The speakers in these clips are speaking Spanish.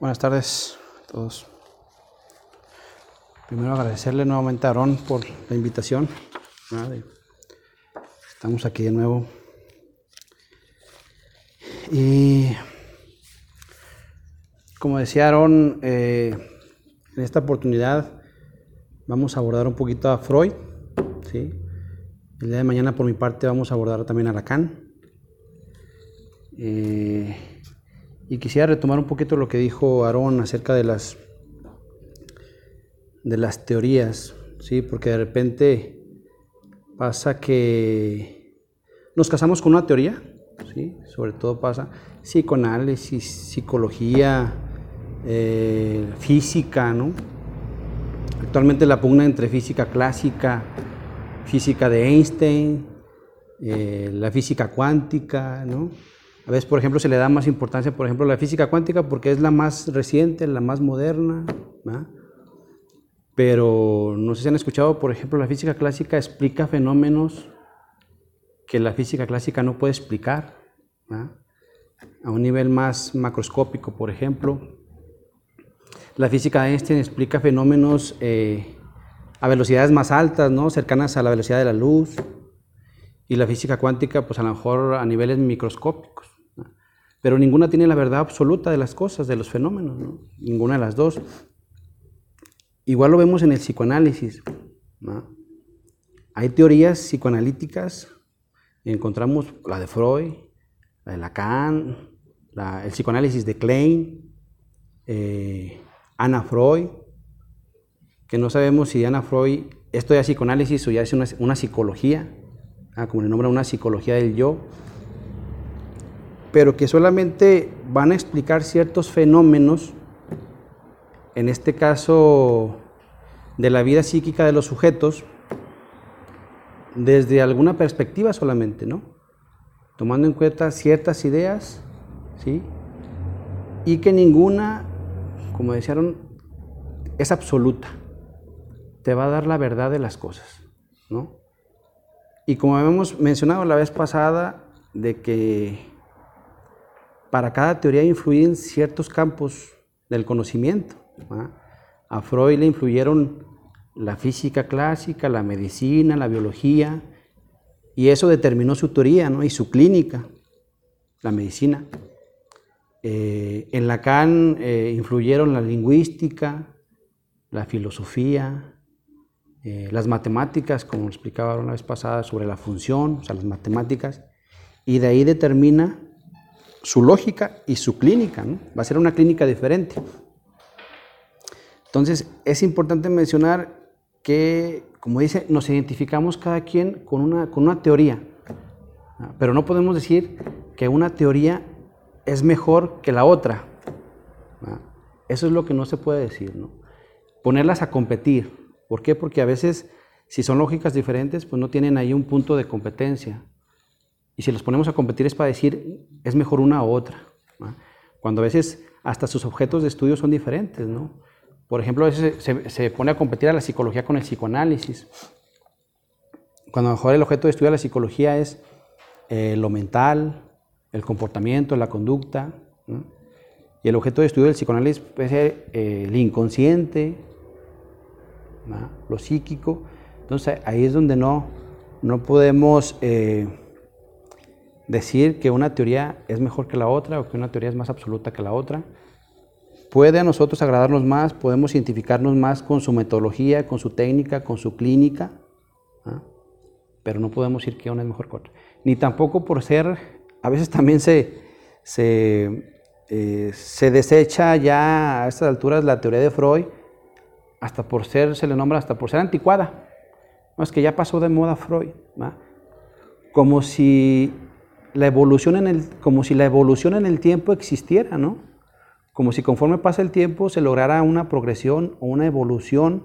Buenas tardes a todos. Primero agradecerle nuevamente a Aarón por la invitación. Estamos aquí de nuevo. Y como decía Aarón, eh, en esta oportunidad vamos a abordar un poquito a Freud. ¿sí? El día de mañana por mi parte vamos a abordar también a Lacan. Eh, y quisiera retomar un poquito lo que dijo Aarón acerca de las, de las teorías, ¿sí? porque de repente pasa que nos casamos con una teoría, ¿sí? sobre todo pasa psicoanálisis, psicología, eh, física, ¿no? Actualmente la pugna entre física clásica, física de Einstein, eh, la física cuántica, ¿no? A veces, por ejemplo, se le da más importancia, por ejemplo, a la física cuántica porque es la más reciente, la más moderna, pero no sé si han escuchado, por ejemplo, la física clásica explica fenómenos que la física clásica no puede explicar, a un nivel más macroscópico, por ejemplo. La física de Einstein explica fenómenos eh, a velocidades más altas, ¿no? cercanas a la velocidad de la luz, y la física cuántica, pues a lo mejor a niveles microscópicos. Pero ninguna tiene la verdad absoluta de las cosas, de los fenómenos, ninguna de las dos. Igual lo vemos en el psicoanálisis. Hay teorías psicoanalíticas, encontramos la de Freud, la de Lacan, el psicoanálisis de Klein, eh, Ana Freud, que no sabemos si Ana Freud, esto es psicoanálisis o ya es una, psicología, ah, como le nombra una psicología del yo, pero que solamente van a explicar ciertos fenómenos, en este caso de la vida psíquica de los sujetos, desde alguna perspectiva solamente, ¿no? Tomando en cuenta ciertas ideas, ¿sí? Y que ninguna, como decían, es absoluta. Te va a dar la verdad de las cosas, ¿no? Y como habíamos mencionado la vez pasada, de que para cada teoría influyen ciertos campos del conocimiento. A Freud le influyeron la física clásica, la medicina, la biología, y eso determinó su teoría ¿no? y su clínica, la medicina. Eh, en Lacan eh, influyeron la lingüística, la filosofía, eh, las matemáticas, como explicaba una vez pasada, sobre la función, o sea, las matemáticas, y de ahí determina su lógica y su clínica. Va a ser una clínica diferente. Entonces, es importante mencionar que, como dice, nos identificamos cada quien con una, con una teoría, pero no podemos decir que una teoría es mejor que la otra. Eso es lo que no se puede decir. Ponerlas a competir. ¿Por qué? Porque a veces, si son lógicas diferentes, pues no tienen ahí un punto de competencia. Y si los ponemos a competir es para decir, es mejor una u otra. Cuando a veces hasta sus objetos de estudio son diferentes, ¿no? Por ejemplo, a veces se, pone a competir a la psicología con el psicoanálisis. Cuando a lo mejor el objeto de estudio de la psicología es eh, lo mental, el comportamiento, la conducta, y el objeto de estudio del psicoanálisis puede ser eh, el inconsciente, lo psíquico. Entonces ahí es donde no, no podemos eh, decir que una teoría es mejor que la otra o que una teoría es más absoluta que la otra. Puede a nosotros agradarnos más, podemos identificarnos más con su metodología, con su técnica, con su clínica, ¿ah? pero no podemos decir que una es mejor que otra. Ni tampoco por ser, a veces también se, se, eh, se desecha ya a estas alturas la teoría de Freud, hasta por ser, se le nombra hasta por ser anticuada. No, es que ya pasó de moda Freud. Como si la evolución en el, como si la evolución en el tiempo existiera, ¿no? Como si conforme pasa el tiempo se lograra una progresión o una evolución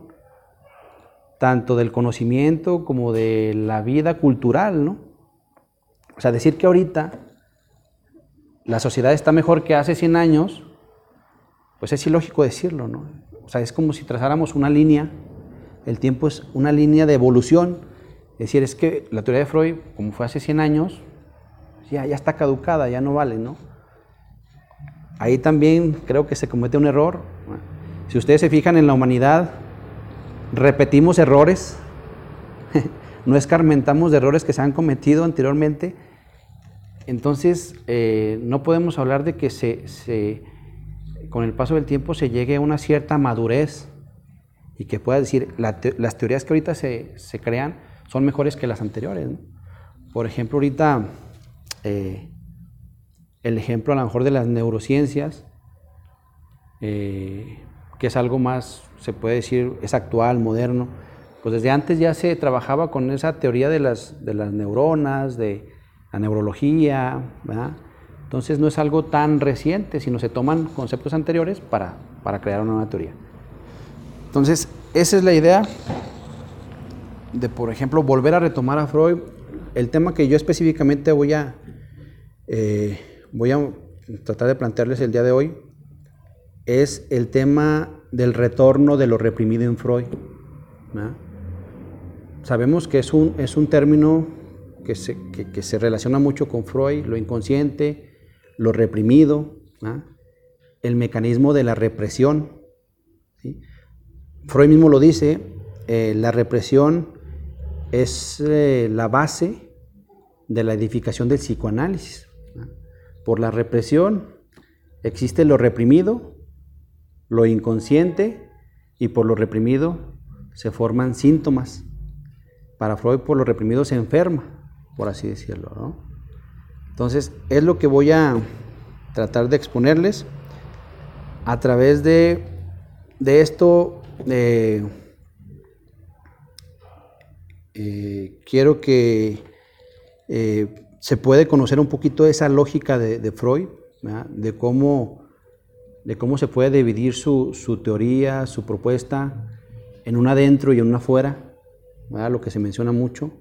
tanto del conocimiento como de la vida cultural, ¿no? O sea, decir que ahorita la sociedad está mejor que hace 100 años, pues es ilógico decirlo, ¿no? O sea, es como si trazáramos una línea, el tiempo es una línea de evolución, es decir, es que la teoría de Freud, como fue hace 100 años, ya, ya está caducada, ya no vale, ¿no? ahí también creo que se comete un error. Si ustedes se fijan en la humanidad, repetimos errores, no escarmentamos de errores que se han cometido anteriormente. Entonces, eh, no podemos hablar de que se, con el paso del tiempo se llegue a una cierta madurez y que pueda decir, las teorías que ahorita se, crean son mejores que las anteriores. Por ejemplo, ahorita eh, el ejemplo a lo mejor de las neurociencias, eh, que es algo más, se puede decir, es actual, moderno, pues desde antes ya se trabajaba con esa teoría de las, de las neuronas, de la neurología, Entonces no es algo tan reciente, sino se toman conceptos anteriores para, para crear una nueva teoría. Entonces, esa es la idea de, por ejemplo, volver a retomar a Freud. El tema que yo específicamente voy a, eh, voy a tratar de plantearles el día de hoy es el tema del retorno de lo reprimido en Freud. Sabemos que es un, es un término que se, que, se, relaciona mucho con Freud, lo inconsciente, lo reprimido, el mecanismo de la represión. Freud mismo lo dice, eh, la represión es eh, la base de la edificación del psicoanálisis. Por la represión existe lo reprimido, lo inconsciente, y por lo reprimido se forman síntomas. Para Freud, por lo reprimido se enferma, por así decirlo. Entonces, es lo que voy a tratar de exponerles. A través de, de esto eh, eh, quiero que eh, se puede conocer un poquito esa lógica de, Freud, de cómo, de cómo se puede dividir su, teoría, su propuesta en una dentro y en una fuera, lo que se menciona mucho,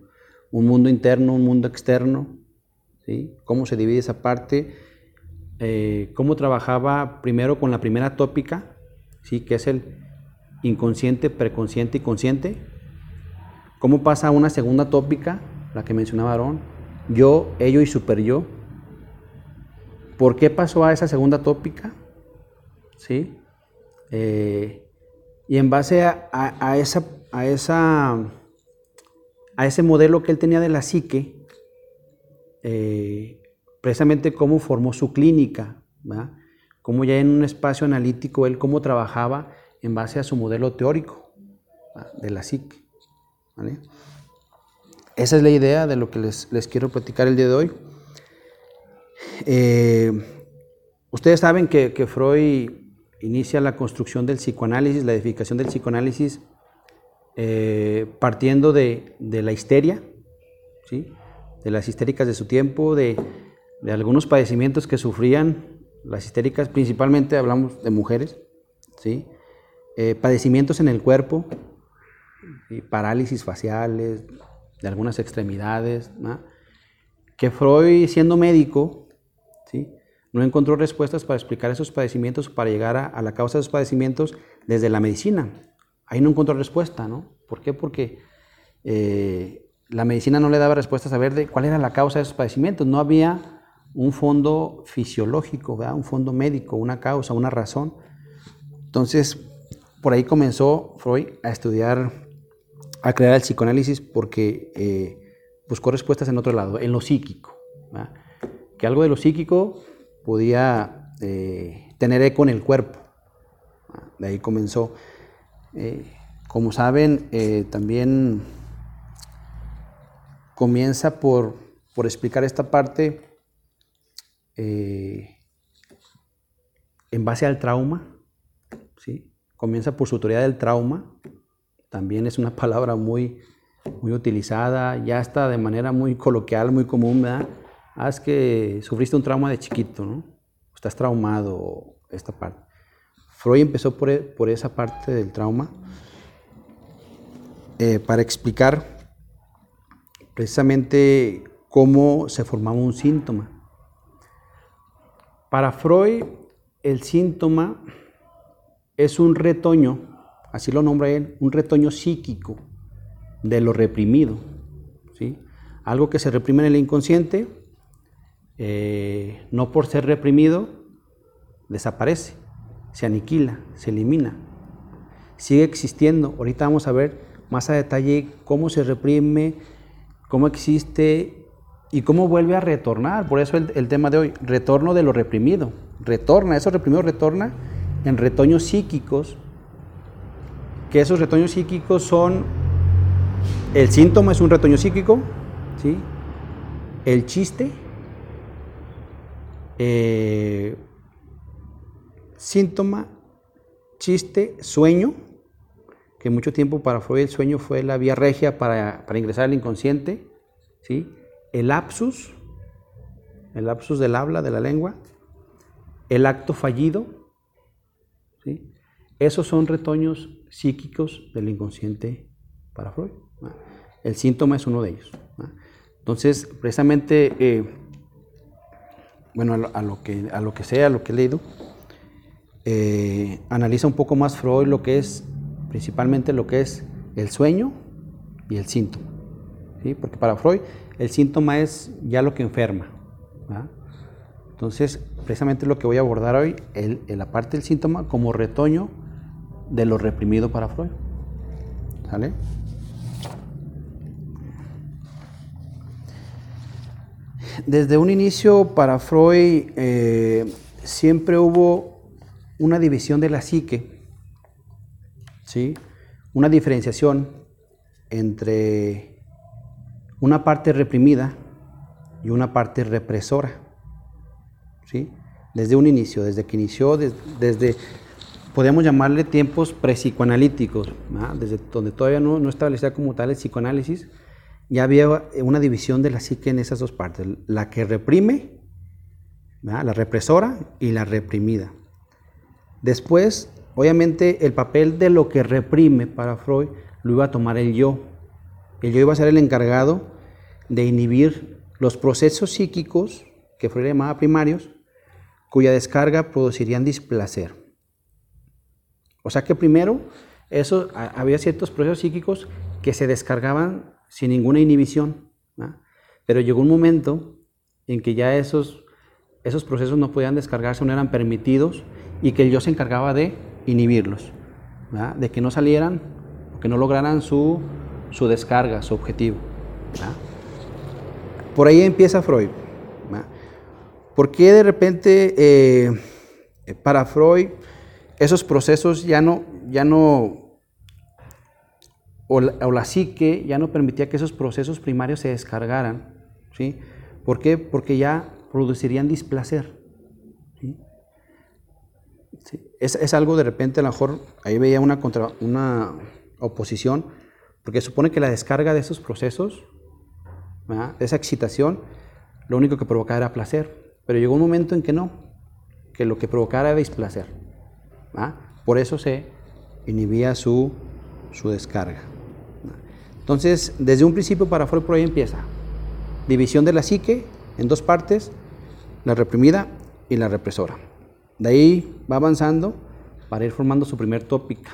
un mundo interno, un mundo externo, ¿sí? cómo se divide esa parte, cómo trabajaba primero con la primera tópica, ¿sí? que es el, inconsciente, preconsciente y consciente. ¿Cómo pasa a una segunda tópica, la que mencionaba Aarón? Yo, ello y super yo. ¿Por qué pasó a esa segunda tópica? ¿Sí? Eh, y en base a, a, esa, a ese modelo que él tenía de la psique, eh, precisamente cómo formó su clínica, cómo ya en un espacio analítico él cómo trabajaba en base a su modelo teórico de la psique. Esa es la idea de lo que les, quiero platicar el día de hoy. Eh, ustedes saben que, Freud inicia la construcción del psicoanálisis, la edificación del psicoanálisis, eh, partiendo de, la histeria, ¿sí? de las histéricas de su tiempo, de, de algunos padecimientos que sufrían las histéricas, principalmente hablamos de mujeres, ¿sí? Eh, padecimientos en el cuerpo, y parálisis faciales, de algunas extremidades, que Freud, siendo médico, ¿sí? no encontró respuestas para explicar esos padecimientos, para llegar a, la causa de esos padecimientos desde la medicina. Ahí no encontró respuesta, ¿no? ¿Por qué? Porque eh, la medicina no le daba respuestas a ver de cuál era la causa de esos padecimientos. No había un fondo fisiológico, un fondo médico, una causa, una razón. Entonces, por ahí comenzó Freud a estudiar, a crear el psicoanálisis porque eh, buscó respuestas en otro lado, en lo psíquico. Que algo de lo psíquico podía eh, tener eco en el cuerpo. De ahí comenzó. Eh, como saben, también comienza por, por, explicar esta parte en base al trauma, ¿sí? comienza por su teoría del trauma, también es una palabra muy, muy utilizada, ya está de manera muy coloquial, muy común, ¿verdad? Ah, que sufriste un trauma de chiquito, ¿no? Estás traumado, esta parte. Freud empezó por, e, esa parte del trauma eh, para explicar precisamente cómo se formaba un síntoma. Para Freud, el síntoma es un retoño, así lo nombra él, un retoño psíquico de lo reprimido. ¿sí? Algo que se reprime en el inconsciente, eh, no por ser reprimido, desaparece, se aniquila, se elimina. Sigue existiendo. Ahorita vamos a ver más a detalle cómo se reprime, cómo existe y cómo vuelve a retornar. Por eso el, tema de hoy, retorno de lo reprimido. Retorna, eso reprimido retorna en retoños psíquicos, que esos retoños psíquicos son, el síntoma es un retoño psíquico, ¿sí? el chiste, eh, síntoma, chiste, sueño, que mucho tiempo para Freud el sueño fue la vía regia para, ingresar al inconsciente, ¿sí? el lapsus, el lapsus del habla, de la lengua, el acto fallido, ¿sí? Esos son retoños psíquicos del inconsciente para Freud. El síntoma es uno de ellos. Entonces, precisamente, eh, bueno, a lo, que, a lo que sea, a lo que he leído, eh, analiza un poco más Freud lo que es, principalmente lo que es el sueño y el síntoma. ¿sí? Porque para Freud el síntoma es ya lo que enferma. Entonces, precisamente lo que voy a abordar hoy, el, la parte del síntoma como retoño de lo reprimido para Freud. ¿Sale? Desde un inicio para Freud eh, siempre hubo una división de la psique, ¿sí? una diferenciación entre una parte reprimida y una parte represora. ¿sí? Desde un inicio, desde que inició, desde, podemos llamarle tiempos prepsicoanalíticos, desde donde todavía no, no establecía como tal el psicoanálisis, ya había una división de la psique en esas dos partes, la que reprime, la represora y la reprimida. Después, obviamente, el papel de lo que reprime para Freud lo iba a tomar el yo. El yo iba a ser el encargado de inhibir los procesos psíquicos, que Freud llamaba primarios, cuya descarga producirían displacer. O sea que primero, eso, había ciertos procesos psíquicos que se descargaban sin ninguna inhibición. Pero llegó un momento en que ya esos, esos procesos no podían descargarse, no eran permitidos y que yo se encargaba de inhibirlos, de que no salieran, que no lograran su, su descarga, su objetivo. Por ahí empieza Freud. ¿Por qué de repente eh, para Freud esos procesos ya no, ya no o la, psique ya no permitía que esos procesos primarios se descargaran. ¿sí? ¿Por qué? Porque ya producirían displacer. Es, algo de repente, a lo mejor, ahí veía una, contra, una oposición, porque supone que la descarga de esos procesos, esa excitación, lo único que provocaba era placer. Pero llegó un momento en que no, que lo que provocaba era displacer. Por eso se inhibía su, su descarga. Entonces, desde un principio para Freud por ahí empieza. División de la psique en dos partes, la reprimida y la represora. De ahí va avanzando para ir formando su primer tópica,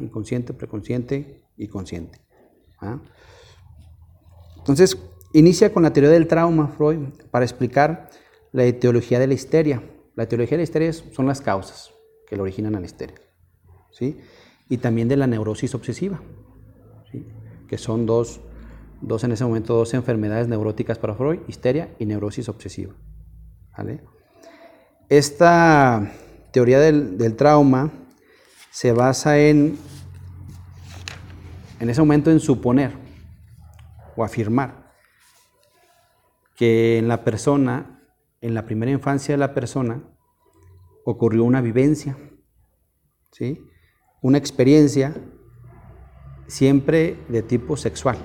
inconsciente, preconsciente y consciente. Entonces, inicia con la teoría del trauma, Freud, para explicar la etiología de la histeria. La etiología de la histeria son las causas que le originan a la histeria. ¿sí? Y también de la neurosis obsesiva. ¿sí? que son dos, dos en ese momento, dos enfermedades neuróticas para Freud, histeria y neurosis obsesiva. Esta teoría del, trauma se basa en, en ese momento en suponer o afirmar que en la persona, en la primera infancia de la persona, ocurrió una vivencia, ¿sí? una experiencia siempre de tipo sexual.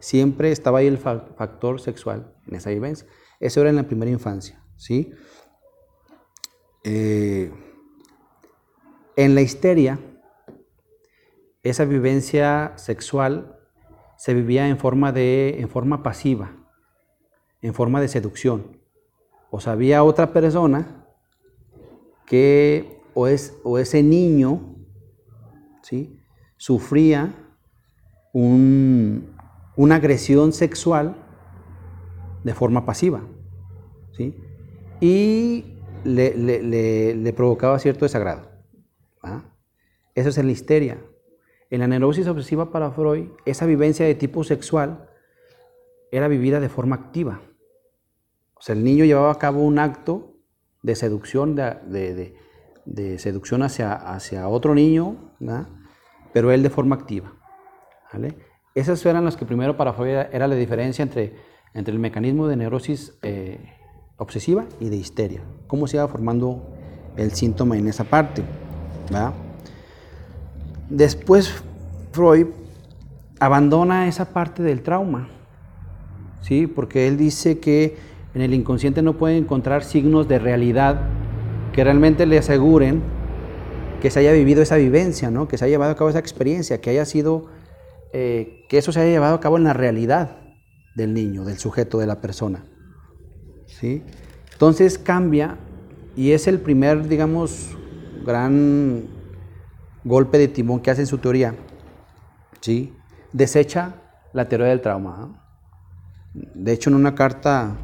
Siempre estaba ahí el factor sexual en esa vivencia. Eso era en la primera infancia. ¿sí? Eh, en la histeria, esa vivencia sexual se vivía en forma, de, en forma pasiva, en forma de seducción. O sea, había otra persona que, o, es, o ese niño, ¿sí? sufría una agresión sexual de forma pasiva. ¿sí? Y le, provocaba cierto desagrado. Eso es en la histeria. En la neurosis obsesiva para Freud, esa vivencia de tipo sexual era vivida de forma activa. O sea, el niño llevaba a cabo un acto de seducción, de, seducción hacia, hacia, otro niño, pero él de forma activa. Esas eran las que primero para Freud era la diferencia entre, entre el mecanismo de neurosis eh, obsesiva y de histeria. Cómo se iba formando el síntoma en esa parte. Después Freud abandona esa parte del trauma, ¿sí? porque él dice que en el inconsciente no puede encontrar signos de realidad que realmente le aseguren que se haya vivido esa vivencia, ¿no? que se haya llevado a cabo esa experiencia, que haya sido, eh, que eso se haya llevado a cabo en la realidad del niño, del sujeto, de la persona. ¿sí? Entonces cambia y es el primer, digamos, gran golpe de timón que hace en su teoría. ¿sí? Desecha la teoría del trauma. De hecho, en una carta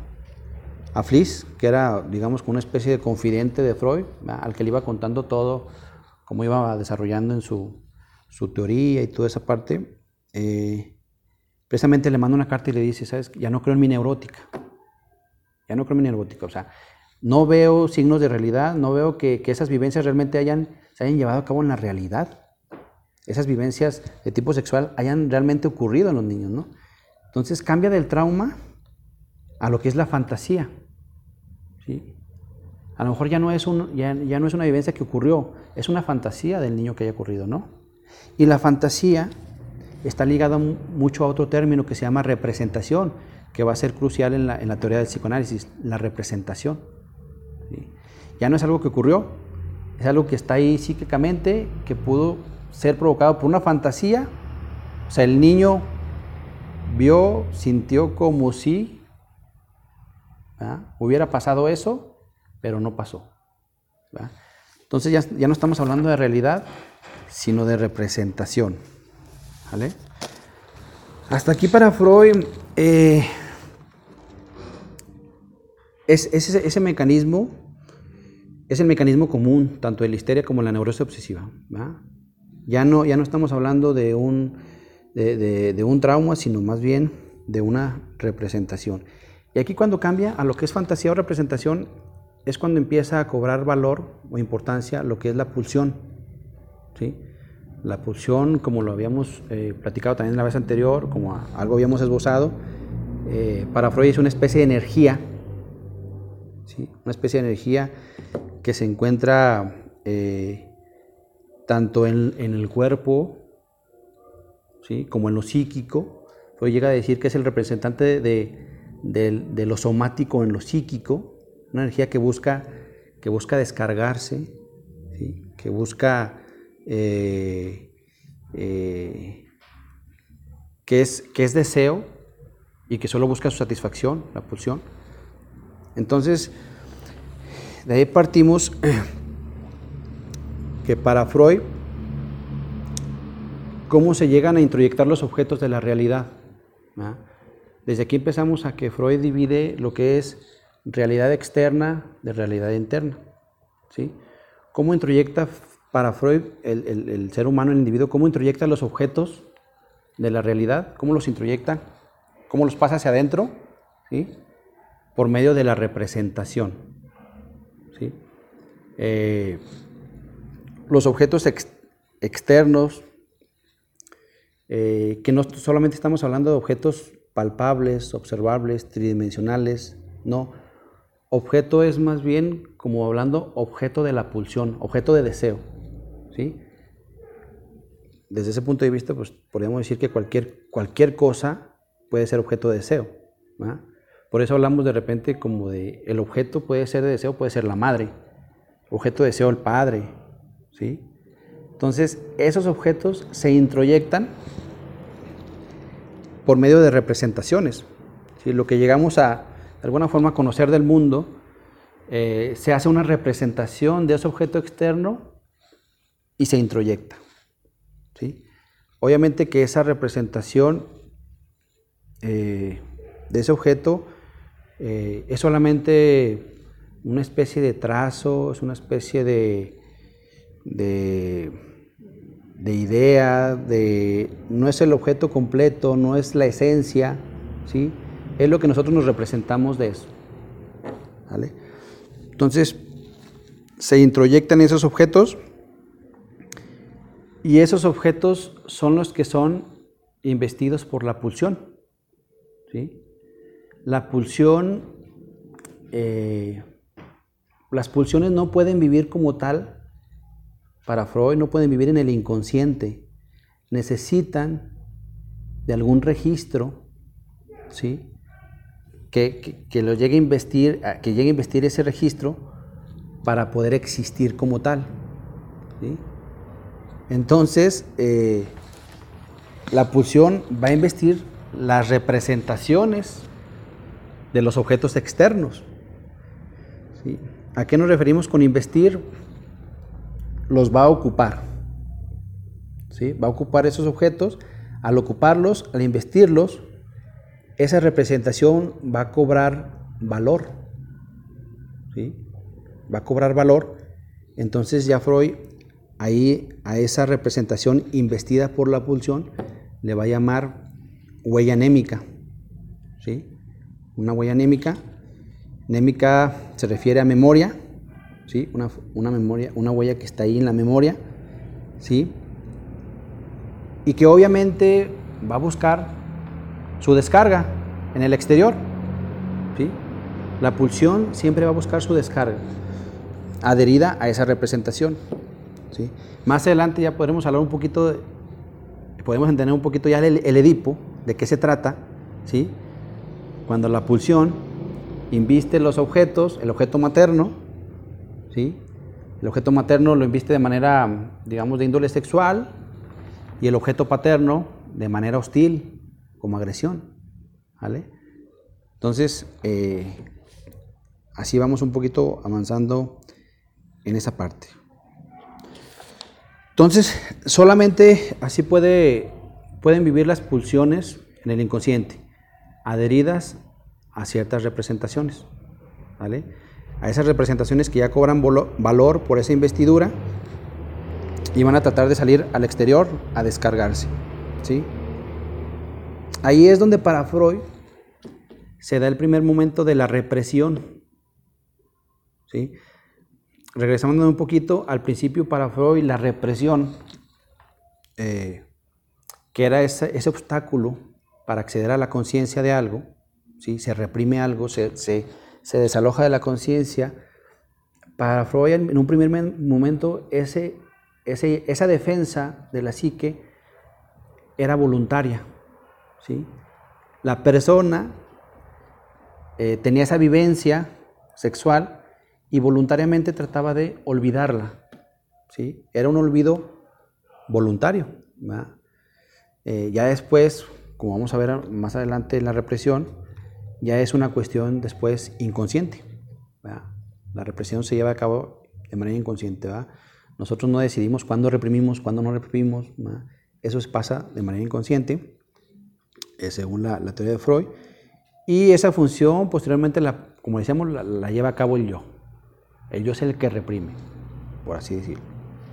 a Fliss, que era, digamos, una especie de confidente de Freud, al que le iba contando todo, cómo iba desarrollando en su, teoría y toda esa parte, eh, precisamente le manda una carta y le dice, ¿sabes? Ya no creo en mi neurótica. Ya no creo en mi neurótica. O sea, no veo signos de realidad, no veo que, esas vivencias realmente hayan, se hayan llevado a cabo en la realidad. Esas vivencias de tipo sexual hayan realmente ocurrido en los niños, ¿no? Entonces cambia del trauma a lo que es la fantasía. ¿Sí? A lo mejor ya no, es un, ya, ya no es una vivencia que ocurrió, es una fantasía del niño que haya ocurrido, ¿no? Y la fantasía está ligada mucho a otro término que se llama representación, que va a ser crucial en la, en la teoría del psicoanálisis, la representación. Ya no es algo que ocurrió, es algo que está ahí psíquicamente, que pudo ser provocado por una fantasía. O sea, el niño vio, sintió como si hubiera pasado eso, pero no pasó. Entonces ya, ya, no estamos hablando de realidad, sino de representación. Hasta aquí para Freud eh, es, ese, mecanismo es el mecanismo común, tanto de la histeria como de la neurosis obsesiva. Ya, no, ya no estamos hablando de un, de, un trauma, sino más bien de una representación. Y aquí cuando cambia a lo que es fantasía o representación, es cuando empieza a cobrar valor o importancia lo que es la pulsión. ¿sí? La pulsión, como lo habíamos eh, platicado también la vez anterior, como algo habíamos esbozado, eh, para Freud es una especie de energía, ¿sí? una especie de energía que se encuentra eh, tanto en, el cuerpo ¿sí? como en lo psíquico. Freud llega a decir que es el representante de, lo somático en lo psíquico, una energía que busca, que busca descargarse, que busca eh, eh, que, es, que es deseo y que solo busca su satisfacción, la pulsión. Entonces, de ahí partimos que para Freud, ¿cómo se llegan a introyectar los objetos de la realidad? ¿Ah? Desde aquí empezamos a que Freud divide lo que es realidad externa de realidad interna. ¿sí? ¿Cómo introyecta para Freud, el, ser humano, el individuo, cómo introyecta los objetos de la realidad, cómo los introyecta, cómo los pasa hacia adentro, ¿sí? por medio de la representación. ¿sí? Eh, los objetos externos, eh, que no solamente estamos hablando de objetos palpables, observables, tridimensionales, no. Objeto es más bien como hablando objeto de la pulsión, objeto de deseo. ¿sí? Desde ese punto de vista, pues podríamos decir que cualquier, cualquier cosa puede ser objeto de deseo. Por eso hablamos de repente como de el objeto puede ser de deseo, puede ser la madre, objeto de deseo el padre, ¿sí? Entonces, esos objetos se introyectan por medio de representaciones. si Lo que llegamos a, de alguna forma, conocer del mundo, eh, se hace una representación de ese objeto externo y se introyecta. ¿sí? Obviamente que esa representación eh, de ese objeto eh, es solamente una especie de trazo, es una especie de, de, idea, de, no es el objeto completo, no es la esencia, ¿sí? es lo que nosotros nos representamos de eso. ¿vale? Entonces, se introyectan esos objetos y esos objetos son los que son investidos por la pulsión. ¿sí? La pulsión, eh, las pulsiones no pueden vivir como tal, para Freud no pueden vivir en el inconsciente, necesitan de algún registro, ¿sí? Que, lo llegue a investir, que llegue a ese registro para poder existir como tal. Entonces, eh, la pulsión va a investir las representaciones de los objetos externos. ¿A qué nos referimos con investir? Los va a ocupar. ¿sí? Va a ocupar esos objetos. Al ocuparlos, al investirlos, esa representación va a cobrar valor. ¿sí? Va a cobrar valor. Entonces ya Freud ahí a esa representación investida por la pulsión le va a llamar huella anémica. ¿sí? Una huella anémica. Anémica se refiere a memoria, ¿sí? Una, memoria, una huella que está ahí en la memoria, ¿sí? Y que obviamente va a buscar su descarga en el exterior, ¿sí? La pulsión siempre va a buscar su descarga adherida a esa representación, ¿sí? Más adelante ya podremos hablar un poquito, podemos entender un poquito ya el, el Edipo, de qué se trata, ¿sí? Cuando la pulsión inviste los objetos, el objeto materno, El objeto materno lo inviste de manera, digamos, de índole sexual y el objeto paterno de manera hostil, como agresión, ¿vale? Entonces, eh, así vamos un poquito avanzando en esa parte. Entonces, solamente así puede, pueden vivir las pulsiones en el inconsciente, adheridas a ciertas representaciones, ¿vale? A esas representaciones que ya cobran valor por esa investidura y van a tratar de salir al exterior a descargarse, ¿sí? Ahí es donde para Freud se da el primer momento de la represión, ¿sí? Regresamos un poquito al principio para Freud, la represión, eh, que era ese, obstáculo para acceder a la conciencia de algo, ¿sí? se reprime algo, se, se desaloja de la conciencia. Para Freud, en un primer momento, ese, ese, esa defensa de la psique era voluntaria. ¿sí? La persona eh, tenía esa vivencia sexual y voluntariamente trataba de olvidarla. ¿sí? Era un olvido voluntario. Eh, ya después, como vamos a ver más adelante en la represión, ya es una cuestión después inconsciente. La represión se lleva a cabo de manera inconsciente. Nosotros no decidimos cuándo reprimimos, cuándo no reprimimos. Eso pasa de manera inconsciente, eh, según la, teoría de Freud. Y esa función, posteriormente, como decíamos, la, lleva a cabo el yo. El yo es el que reprime, por así decirlo.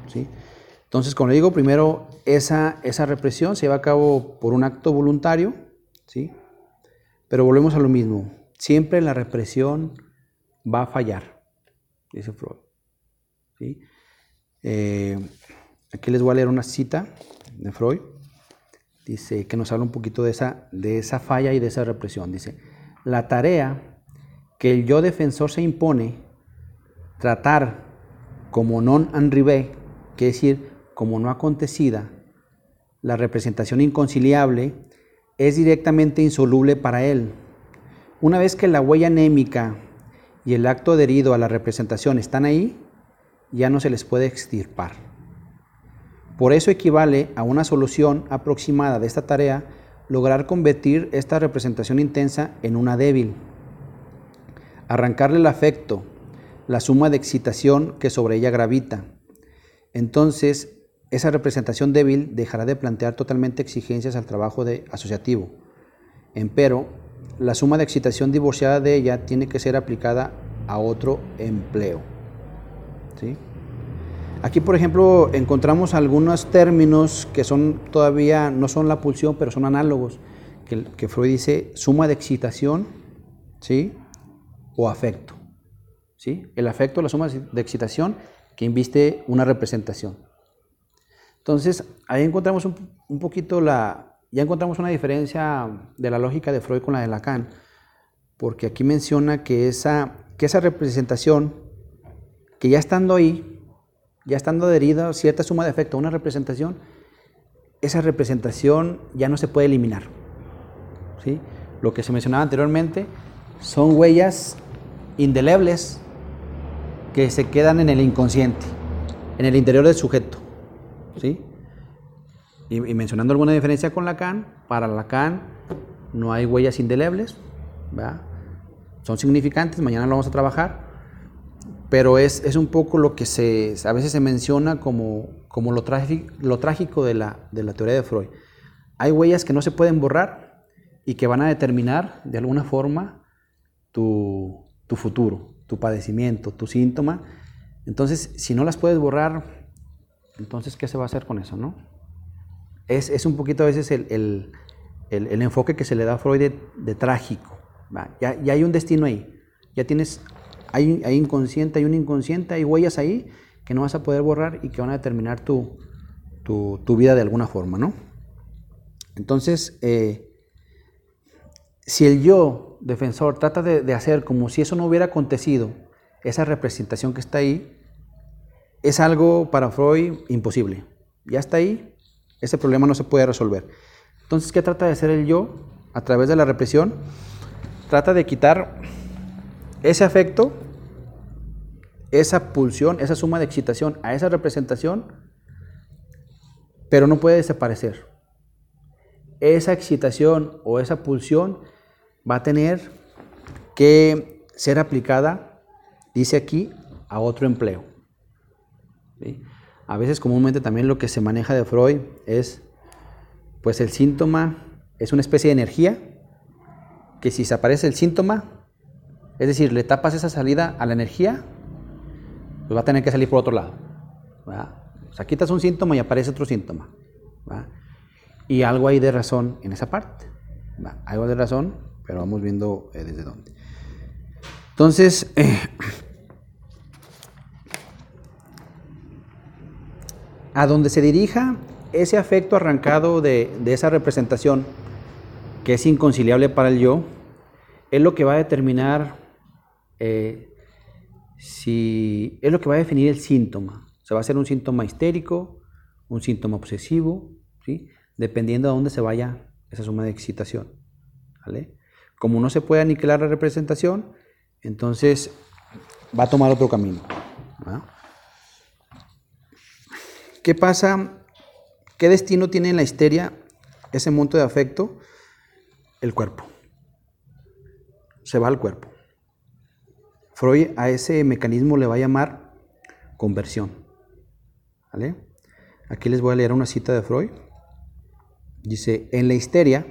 ¿sí? Entonces, como le digo, primero esa, esa represión se lleva a cabo por un acto voluntario, ¿sí? Pero volvemos a lo mismo. Siempre la represión va a fallar, dice Freud. ¿sí? Eh, aquí les voy a leer una cita de Freud. Dice que nos habla un poquito de esa, de esa falla y de esa represión. Dice, la tarea que el yo defensor se impone, tratar como non enrivé, que decir, como no acontecida, la representación inconciliable es directamente insoluble para él. Una vez que la huella anémica y el acto adherido a la representación están ahí, ya no se les puede extirpar. Por eso equivale a una solución aproximada de esta tarea lograr convertir esta representación intensa en una débil, arrancarle el afecto, la suma de excitación que sobre ella gravita. Entonces, esa representación débil dejará de plantear totalmente exigencias al trabajo de asociativo. Empero, la suma de excitación divorciada de ella tiene que ser aplicada a otro empleo. ¿Sí? Aquí, por ejemplo, encontramos algunos términos que son todavía, no son la pulsión, pero son análogos, que, Freud dice suma de excitación, ¿sí? O afecto, ¿sí? El afecto, la suma de excitación que inviste una representación. Entonces, ahí encontramos un, poquito la, ya encontramos una diferencia de la lógica de Freud con la de Lacan, porque aquí menciona que esa, que esa representación, que ya estando ahí, ya estando adherida cierta suma de efecto a una representación, esa representación ya no se puede eliminar. ¿sí? Lo que se mencionaba anteriormente son huellas indelebles que se quedan en el inconsciente, en el interior del sujeto. ¿Sí? Y, mencionando alguna diferencia con Lacan, para Lacan no hay huellas indelebles, ¿verdad? son significantes, mañana lo vamos a trabajar, pero es, es, un poco lo que se, a veces se menciona como, como lo, lo trágico de la, de la teoría de Freud. Hay huellas que no se pueden borrar y que van a determinar de alguna forma tu, tu futuro, tu padecimiento, tu síntoma. Entonces, si no las puedes borrar, entonces, ¿qué se va a hacer con eso? No? Es, es un poquito a veces el, el, el, enfoque que se le da a Freud de, trágico. Ya, ya hay un destino ahí. Ya tienes hay, inconsciente, hay un inconsciente, hay huellas ahí que no vas a poder borrar y que van a determinar tu, tu, vida de alguna forma, ¿no? Entonces, eh, si el yo defensor trata de, hacer como si eso no hubiera acontecido, esa representación que está ahí, es algo para Freud imposible. Ya está ahí, ese problema no se puede resolver. Entonces, ¿qué trata de hacer el yo a través de la represión? Trata de quitar ese afecto, esa pulsión, esa suma de excitación a esa representación, pero no puede desaparecer. Esa excitación o esa pulsión va a tener que ser aplicada, dice aquí, a otro empleo. A veces comúnmente también lo que se maneja de Freud es, pues el síntoma es una especie de energía, que si se aparece el síntoma, es decir, le tapas esa salida a la energía, pues va a tener que salir por otro lado. O sea, quitas un síntoma y aparece otro síntoma. Y algo hay de razón en esa parte. Algo de razón, pero vamos viendo eh, desde dónde. Entonces, eh, a donde se dirija ese afecto arrancado de, esa representación, que es inconciliable para el yo, es lo que va a determinar eh, si es lo que va a definir el síntoma. Se va a ser un síntoma histérico, un síntoma obsesivo, ¿sí? dependiendo de dónde se vaya esa suma de excitación. ¿vale? Como no se puede aniquilar la representación, entonces va a tomar otro camino. ¿Qué pasa? ¿Qué destino tiene en la histeria ese monto de afecto? El cuerpo. Se va al cuerpo. Freud a ese mecanismo le va a llamar conversión. ¿Vale? Aquí les voy a leer una cita de Freud. Dice, en la histeria,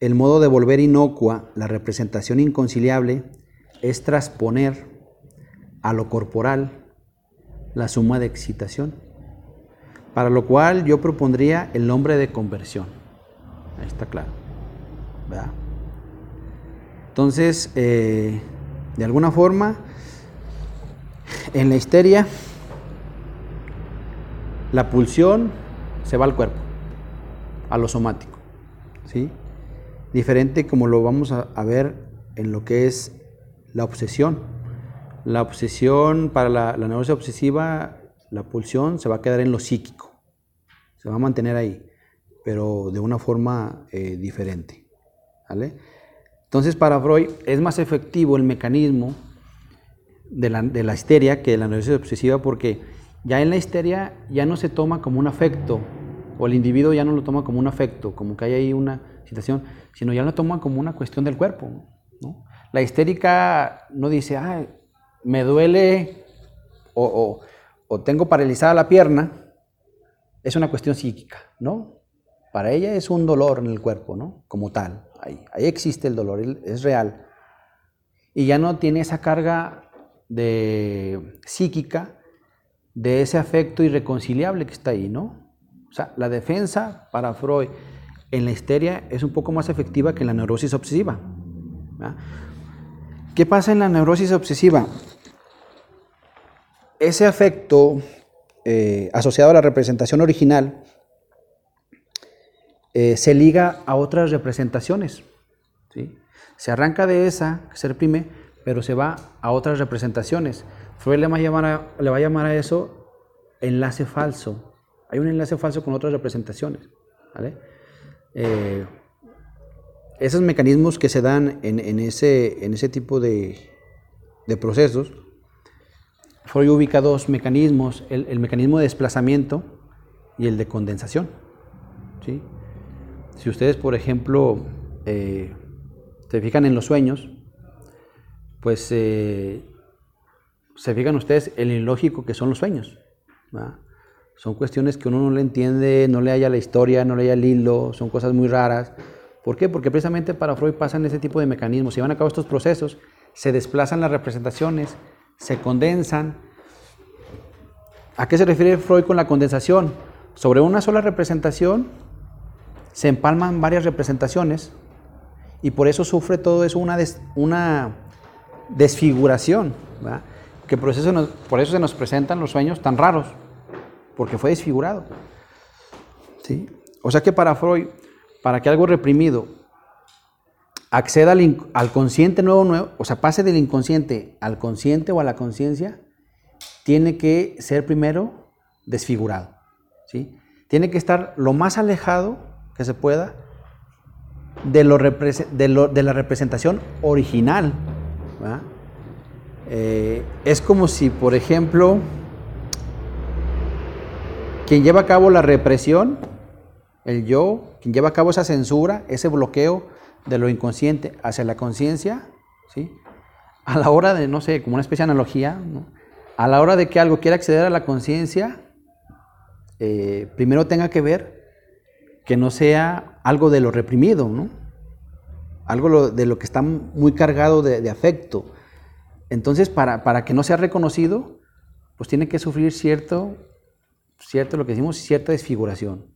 el modo de volver inocua la representación inconciliable es transponer a lo corporal la suma de excitación, para lo cual yo propondría el nombre de conversión. Ahí está claro. ¿verdad? Entonces, eh, de alguna forma, en la histeria, la pulsión se va al cuerpo, a lo somático. ¿sí? Diferente como lo vamos a, ver en lo que es la obsesión. La obsesión, para la, la neurosis obsesiva, la pulsión se va a quedar en lo psíquico. Se va a mantener ahí, pero de una forma eh, diferente. ¿vale? Entonces, para Freud es más efectivo el mecanismo de la, histeria que de la neurosis obsesiva porque ya en la histeria ya no se toma como un afecto, o el individuo ya no lo toma como un afecto, como que hay ahí una situación, sino ya lo toma como una cuestión del cuerpo. La histérica no dice, ah, me duele o tengo paralizada la pierna, es una cuestión psíquica, ¿no? Para ella es un dolor en el cuerpo, ¿no? Como tal ahí. Ahí existe el dolor, es real. y ya no tiene esa carga de psíquica de ese afecto irreconciliable que está ahí, ¿no? O sea, la defensa para Freud en la histeria es un poco más efectiva que en la neurosis obsesiva. ¿Qué pasa en la neurosis obsesiva? Ese afecto eh, asociado a la representación original eh, se liga a otras representaciones. ¿sí? Se arranca de esa, que se reprime, pero se va a otras representaciones. Freud le va a llamar a, le va a, llamar a eso enlace falso. Hay un enlace falso con otras representaciones. Eh, esos mecanismos que se dan en, ese, en ese, tipo de, de, procesos, Freud ubica dos mecanismos, el, mecanismo de desplazamiento y el de condensación. ¿sí? Si ustedes, por ejemplo, eh, se fijan en los sueños, pues eh, se fijan ustedes en lo ilógico que son los sueños. Son cuestiones que uno no le entiende, no le haya la historia, no le haya el hilo, son cosas muy raras. ¿Por qué? Porque precisamente para Freud pasan ese tipo de mecanismos. Se van a cabo estos procesos, se desplazan las representaciones, se condensan. ¿A qué se refiere Freud con la condensación? Sobre una sola representación se empalman varias representaciones y por eso sufre todo eso una, desfiguración. Que por eso, por eso se nos presentan los sueños tan raros, porque fue desfigurado. ¿Sí? O sea que para Freud, para que algo reprimido acceda al, consciente nuevo, nuevo, o sea, pase del inconsciente al consciente o a la conciencia, tiene que ser primero desfigurado. ¿sí? Tiene que estar lo más alejado que se pueda de, lo de, la representación original. Eh, es como si, por ejemplo, quien lleva a cabo la represión, el yo, quien lleva a cabo esa censura, ese bloqueo de lo inconsciente hacia la conciencia, ¿sí? a la hora de, no sé, como una especie de analogía, a la hora de que algo quiera acceder a la conciencia, eh, primero tenga que ver que no sea algo de lo reprimido, ¿no? algo de lo que está muy cargado de, afecto. Entonces, para, para, que no sea reconocido, pues tiene que sufrir cierto, cierto, lo que decimos, cierta desfiguración.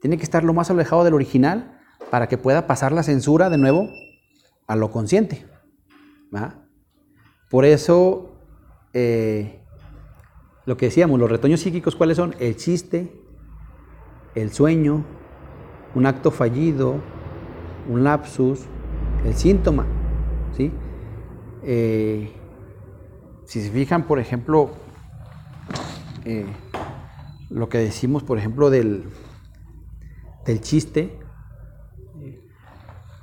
Tiene que estar lo más alejado del original para que pueda pasar la censura de nuevo a lo consciente. Por eso, eh, lo que decíamos, los retoños psíquicos, ¿cuáles son? El chiste, el sueño, un acto fallido, un lapsus, el síntoma. ¿sí? Eh, si se fijan, por ejemplo, eh, lo que decimos, por ejemplo, del, del chiste,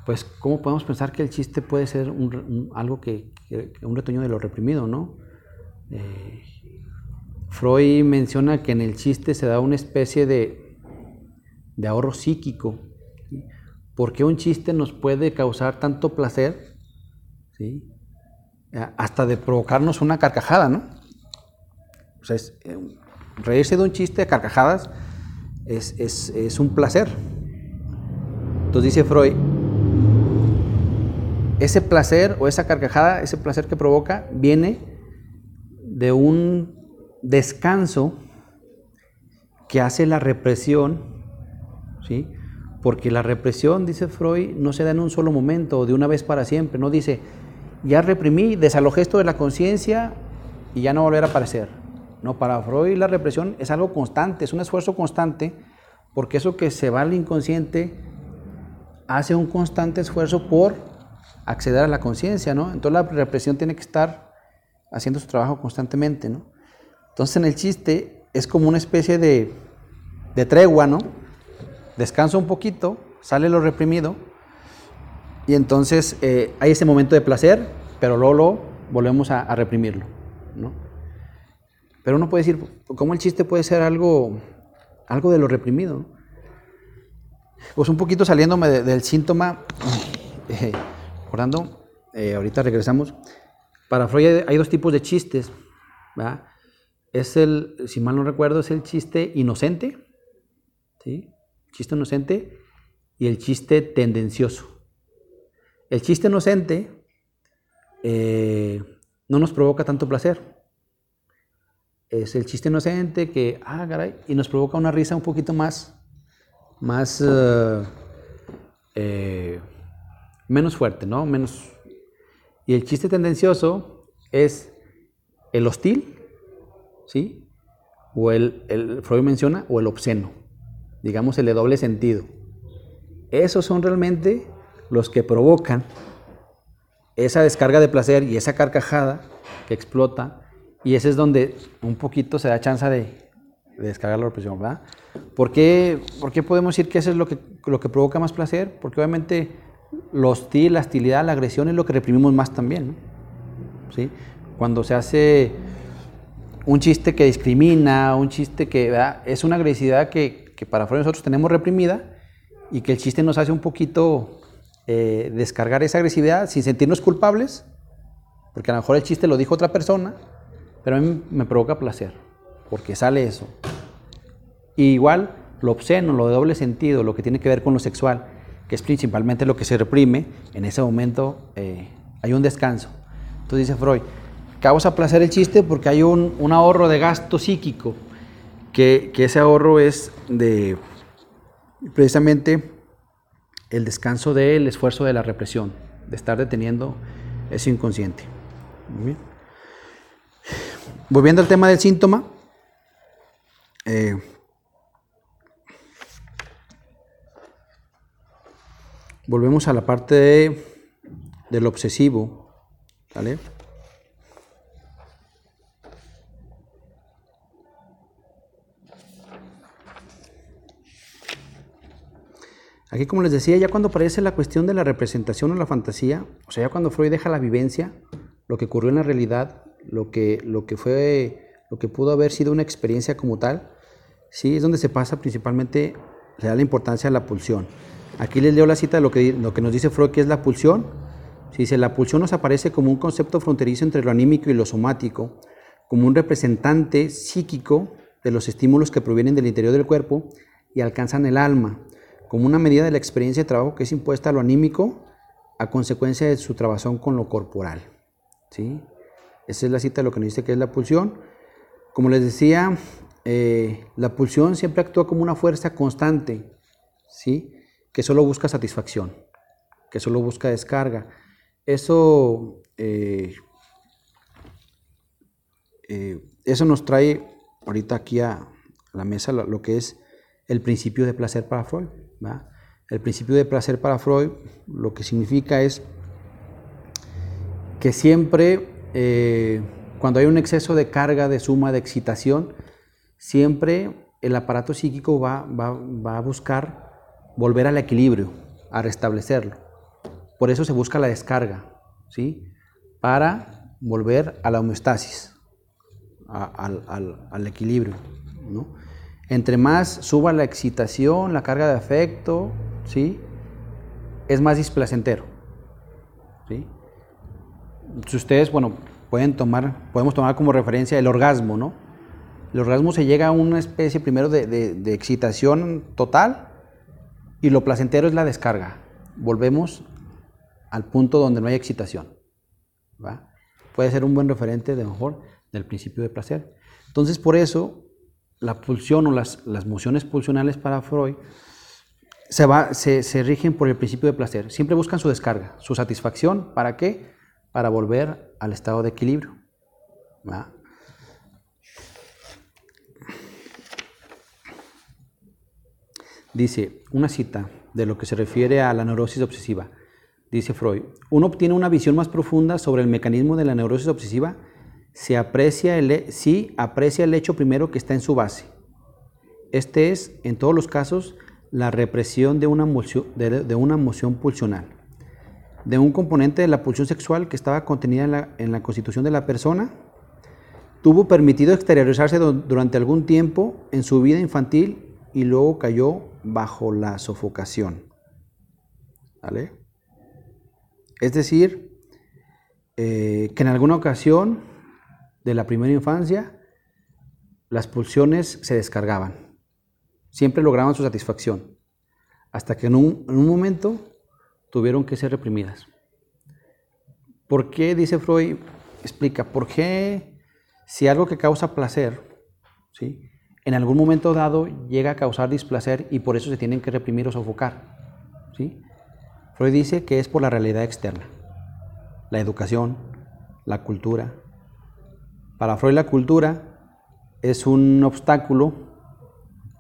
pues, ¿cómo podemos pensar que el chiste puede ser algo que, un retoño de lo reprimido, no? Eh, Freud menciona que en el chiste se da una especie de, ahorro psíquico. ¿Por qué un chiste nos puede causar tanto placer? ¿sí? Hasta de provocarnos una carcajada, ¿no? O sea, eh, reírse de un chiste de carcajadas es, es un placer. Entonces dice Freud, ese placer o esa carcajada, ese placer que provoca, viene de un descanso que hace la represión ¿sí? Porque la represión, dice Freud, no se da en un solo momento de una vez para siempre. No dice, ya reprimí, desalojé esto de la conciencia y ya no volverá a aparecer. No, para Freud la represión es algo constante, es un esfuerzo constante, porque eso que se va al inconsciente hace un constante esfuerzo por acceder a la conciencia, ¿no? Entonces la represión tiene que estar haciendo su trabajo constantemente, ¿no? Entonces en el chiste es como una especie de, de tregua, ¿no? descansa un poquito, sale lo reprimido y entonces eh, hay ese momento de placer, pero luego, volvemos a, reprimirlo. ¿no? Pero uno puede decir, ¿cómo el chiste puede ser algo, algo de lo reprimido? Pues un poquito saliéndome del síntoma, eh, eh, ahorita regresamos, para Freud hay dos tipos de chistes. Es el, si mal no recuerdo, es el chiste inocente, ¿sí? chiste inocente y el chiste tendencioso. El chiste inocente eh, no nos provoca tanto placer. Es el chiste inocente que, ah, caray, y nos provoca una risa un poquito más, más, eh, menos fuerte, ¿no? Menos. Y el chiste tendencioso es el hostil, ¿sí? O el, el, Freud menciona, o el obsceno, digamos el de doble sentido. Esos son realmente los que provocan esa descarga de placer y esa carcajada que explota, y ese es donde un poquito se da chance de, descargar la represión, ¿verdad? ¿Por qué, ¿Por qué, podemos decir que eso es lo que, lo que provoca más placer? Porque obviamente lo hostil, la hostilidad, la agresión es lo que reprimimos más también. ¿Sí? Cuando se hace un chiste que discrimina, un chiste que ¿verdad? es una agresividad que, que para Freud nosotros tenemos reprimida y que el chiste nos hace un poquito eh, descargar esa agresividad sin sentirnos culpables, porque a lo mejor el chiste lo dijo otra persona, pero a mí me provoca placer, porque sale eso. igual lo obsceno, lo de doble sentido, lo que tiene que ver con lo sexual, es principalmente lo que se reprime, en ese momento eh, hay un descanso. Entonces dice Freud, causa placer el chiste porque hay un, un ahorro de gasto psíquico, que, que ese ahorro es de precisamente el descanso del esfuerzo de la represión, de estar deteniendo ese inconsciente. Volviendo al tema del síntoma, eh, volvemos a la parte de, del obsesivo, ¿vale? Aquí, como les decía, ya cuando aparece la cuestión de la representación o la fantasía, o sea, ya cuando Freud deja la vivencia, lo que ocurrió en la realidad, lo que, lo que fue, lo que pudo haber sido una experiencia como tal, sí, es donde se pasa principalmente, le da la importancia a la pulsión. Aquí les leo la cita de lo que, lo que nos dice Freud, que es la pulsión. Si dice, la pulsión nos aparece como un concepto fronterizo entre lo anímico y lo somático, como un representante psíquico de los estímulos que provienen del interior del cuerpo y alcanzan el alma como una medida de la experiencia de trabajo que es impuesta a lo anímico a consecuencia de su trabazón con lo corporal. ¿sí? Esa es la cita de lo que nos dice que es la pulsión. Como les decía, eh, la pulsión siempre actúa como una fuerza constante, ¿sí? Que solo busca satisfacción, que solo busca descarga. Eso, eh, eh, eso nos trae ahorita aquí a la mesa lo que es el principio de placer para Freud. El principio de placer para Freud lo que significa es que siempre, eh, cuando hay un exceso de carga, de suma, de excitación, siempre el aparato psíquico va, va a buscar volver al equilibrio, a restablecerlo. Por eso se busca la descarga, ¿sí? Para volver a la homeostasis, al, al, equilibrio, ¿no? Entre más suba la excitación, la carga de afecto, ¿sí? Es más displacentero. ¿sí? Si ustedes, bueno, pueden tomar, podemos tomar como referencia el orgasmo, ¿no? El orgasmo se llega a una especie primero de, excitación total y lo placentero es la descarga. Volvemos al punto donde no hay excitación. Puede ser un buen referente, de mejor, del principio de placer. Entonces, por eso, la pulsión o las, las mociones pulsionales para Freud se, va, se, se, rigen por el principio de placer. Siempre buscan su descarga, su satisfacción. ¿Para qué? Para volver al estado de equilibrio. Dice, una cita de lo que se refiere a la neurosis obsesiva. Dice Freud, uno obtiene una visión más profunda sobre el mecanismo de la neurosis obsesiva si aprecia el hecho primero que está en su base. Este es, en todos los casos, la represión de una, de, una emoción pulsional, de un componente de la pulsión sexual que estaba contenida en la constitución de la persona, tuvo permitido exteriorizarse durante algún tiempo en su vida infantil y luego cayó bajo la sofocación. ¿Vale? Es decir, eh, que en alguna ocasión de la primera infancia, las pulsiones se descargaban. Siempre lograban su satisfacción, hasta que en un, momento tuvieron que ser reprimidas. ¿Por qué, dice Freud, explica, por qué si algo que causa placer, ¿sí? En algún momento dado llega a causar displacer y por eso se tienen que reprimir o sofocar? ¿sí? Freud dice que es por la realidad externa, la educación, la cultura. Para Freud la cultura es un obstáculo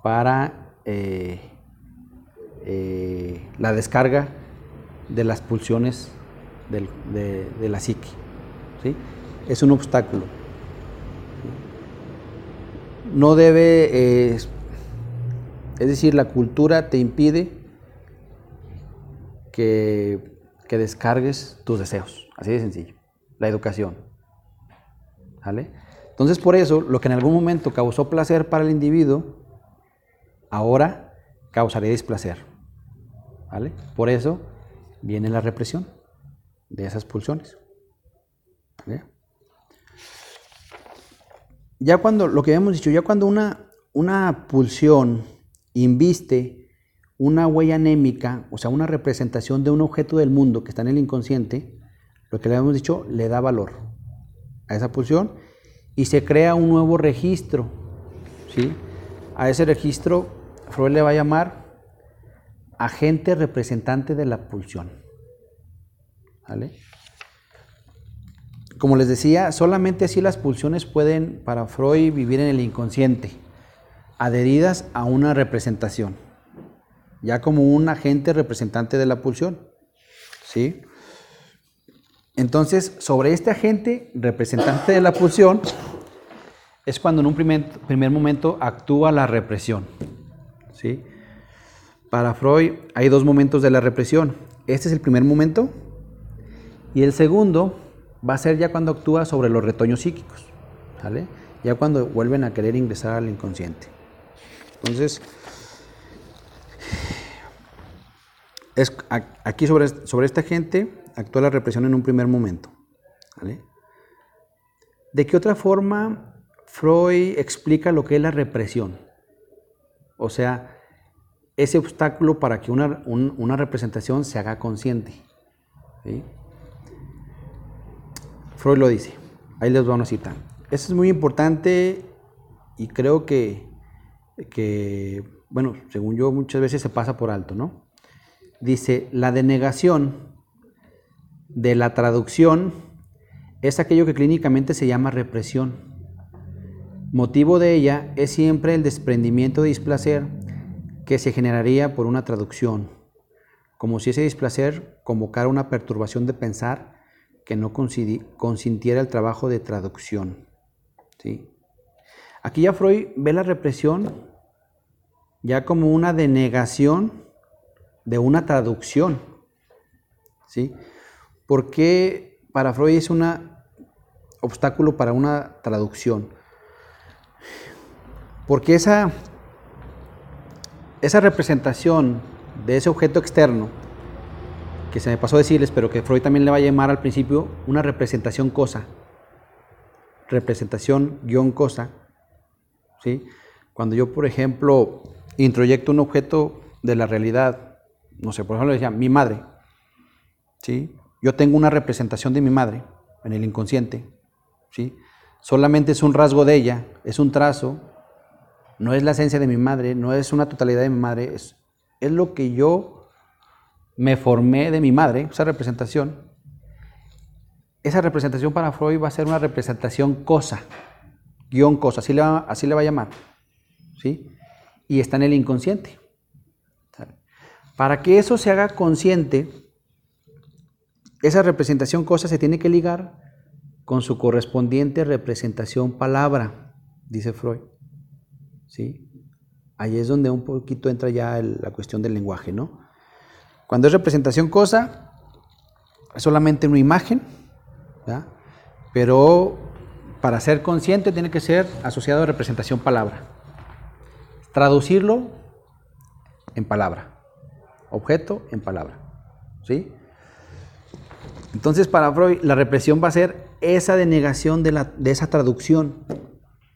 para eh, eh, la descarga de las pulsiones de, la psique. ¿sí? Es un obstáculo. No debe, eh, es decir, la cultura te impide que, descargues tus deseos, así de sencillo. La educación. ¿Vale? Entonces, por eso, lo que en algún momento causó placer para el individuo, ahora causaría displacer. ¿Vale? Por eso viene la represión de esas pulsiones. Ya cuando, lo que hemos dicho, ya cuando una, una pulsión inviste una huella anémica, o sea, una representación de un objeto del mundo que está en el inconsciente, lo que le hemos dicho, le da valor a esa pulsión y se crea un nuevo registro. ¿sí? A ese registro Freud le va a llamar agente representante de la pulsión. Como les decía, solamente así las pulsiones pueden, para Freud, vivir en el inconsciente, adheridas a una representación, ya como un agente representante de la pulsión. ¿Sí? Entonces, sobre este agente representante de la pulsión, es cuando en un primer, primer momento actúa la represión. ¿Sí? Para Freud hay dos momentos de la represión. Este es el primer momento y el segundo va a ser ya cuando actúa sobre los retoños psíquicos. Ya cuando vuelven a querer ingresar al inconsciente. Entonces, es, aquí sobre, sobre esta gente actúa la represión en un primer momento. ¿De qué otra forma Freud explica lo que es la represión? O sea, ese obstáculo para que una, una representación se haga consciente. ¿sí? Freud lo dice. Ahí les voy a una cita. Eso es muy importante y creo que, que, bueno, según yo, muchas veces se pasa por alto, ¿no? Dice, la denegación de la traducción es aquello que clínicamente se llama represión. Motivo de ella es siempre el desprendimiento de displacer que se generaría por una traducción, como si ese displacer convocara una perturbación de pensar que no consintiera el trabajo de traducción. ¿sí? Aquí ya Freud ve la represión ya como una denegación de una traducción. ¿sí? qué para Freud es un obstáculo para una traducción? Porque esa, esa representación de ese objeto externo que se me pasó decirles, pero que Freud también le va a llamar al principio una representación cosa. Representación guion cosa. ¿sí? Cuando yo, por ejemplo, introyecto un objeto de la realidad, no sé, por ejemplo, decía mi madre. ¿sí? Yo tengo una representación de mi madre en el inconsciente. ¿sí? Solamente es un rasgo de ella, es un trazo, no es la esencia de mi madre, no es una totalidad de mi madre, es, es lo que yo me formé de mi madre, esa representación, esa representación para Freud va a ser una representación cosa, guion cosa, así le va, así le va a llamar. ¿sí? Y está en el inconsciente. Para que eso se haga consciente, esa representación cosa se tiene que ligar con su correspondiente representación palabra, dice Freud. ¿Sí? Ahí es donde un poquito entra ya la cuestión del lenguaje, ¿no? Cuando es representación cosa, es solamente una imagen, pero para ser consciente tiene que ser asociado a representación palabra. Traducirlo en palabra, objeto en palabra. ¿sí? Entonces para Freud la represión va a ser esa denegación de, la, de esa traducción.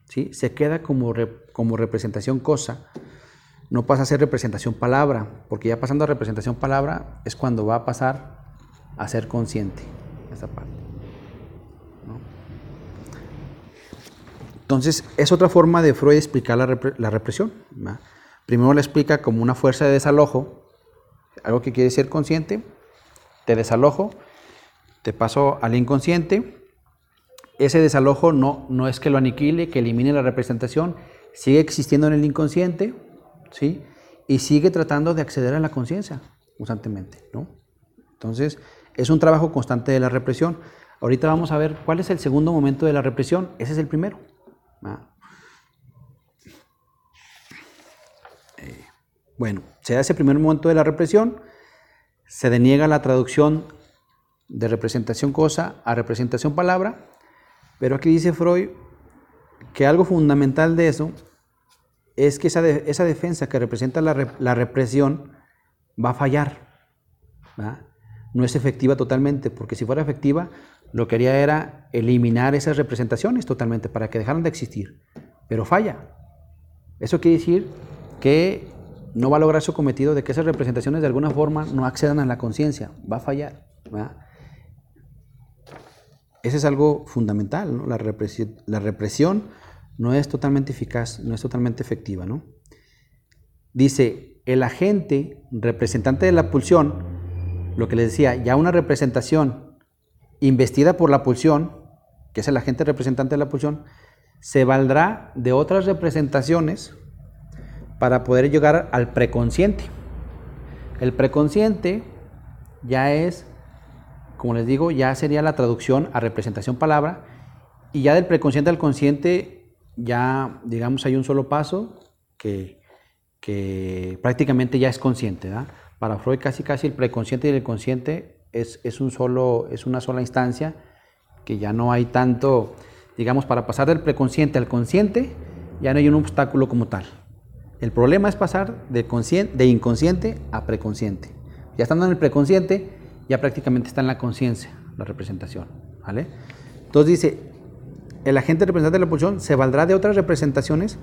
¿sí? Se queda como, como representación cosa no pasa a ser representación palabra, porque ya pasando a representación palabra es cuando va a pasar a ser consciente esta parte. Entonces, es otra forma de Freud explicar la, represión. Primero la explica como una fuerza de desalojo, algo que quiere ser consciente, te desalojo, te paso al inconsciente. Ese desalojo no, no es que lo aniquile, que elimine la representación, sigue existiendo en el inconsciente, ¿sí? Y sigue tratando de acceder a la conciencia constantemente, ¿no? Entonces, es un trabajo constante de la represión. Ahorita vamos a ver cuál es el segundo momento de la represión. Ese es el primero. Eh, bueno, se da ese primer momento de la represión, se deniega la traducción de representación cosa a representación palabra, pero aquí dice Freud que algo fundamental de eso es que esa, esa defensa que representa la, represión va a fallar. No es efectiva totalmente, porque si fuera efectiva, lo que haría era eliminar esas representaciones totalmente para que dejaran de existir. Pero falla. Eso quiere decir que no va a lograr su cometido de que esas representaciones de alguna forma no accedan a la conciencia. Va a fallar. Ese es algo fundamental. La, represión, la, represión, no es totalmente eficaz, no es totalmente efectiva. ¿no? Dice, el agente representante de la pulsión, lo que les decía, ya una representación investida por la pulsión, que es el agente representante de la pulsión, se valdrá de otras representaciones para poder llegar al preconsciente. El preconsciente ya es, como les digo, ya sería la traducción a representación palabra, y ya del preconsciente al consciente, ya digamos hay un solo paso que, que prácticamente ya es consciente. Para Freud casi casi el preconsciente y el consciente es, un solo, es una sola instancia, que ya no hay tanto, digamos, para pasar del preconsciente al consciente, ya no hay un obstáculo como tal. El problema es pasar de, de inconsciente a preconsciente. Ya estando en el preconsciente, ya prácticamente está en la conciencia, la representación. ¿vale? Entonces dice, el agente representante de la pulsión se valdrá de otras representaciones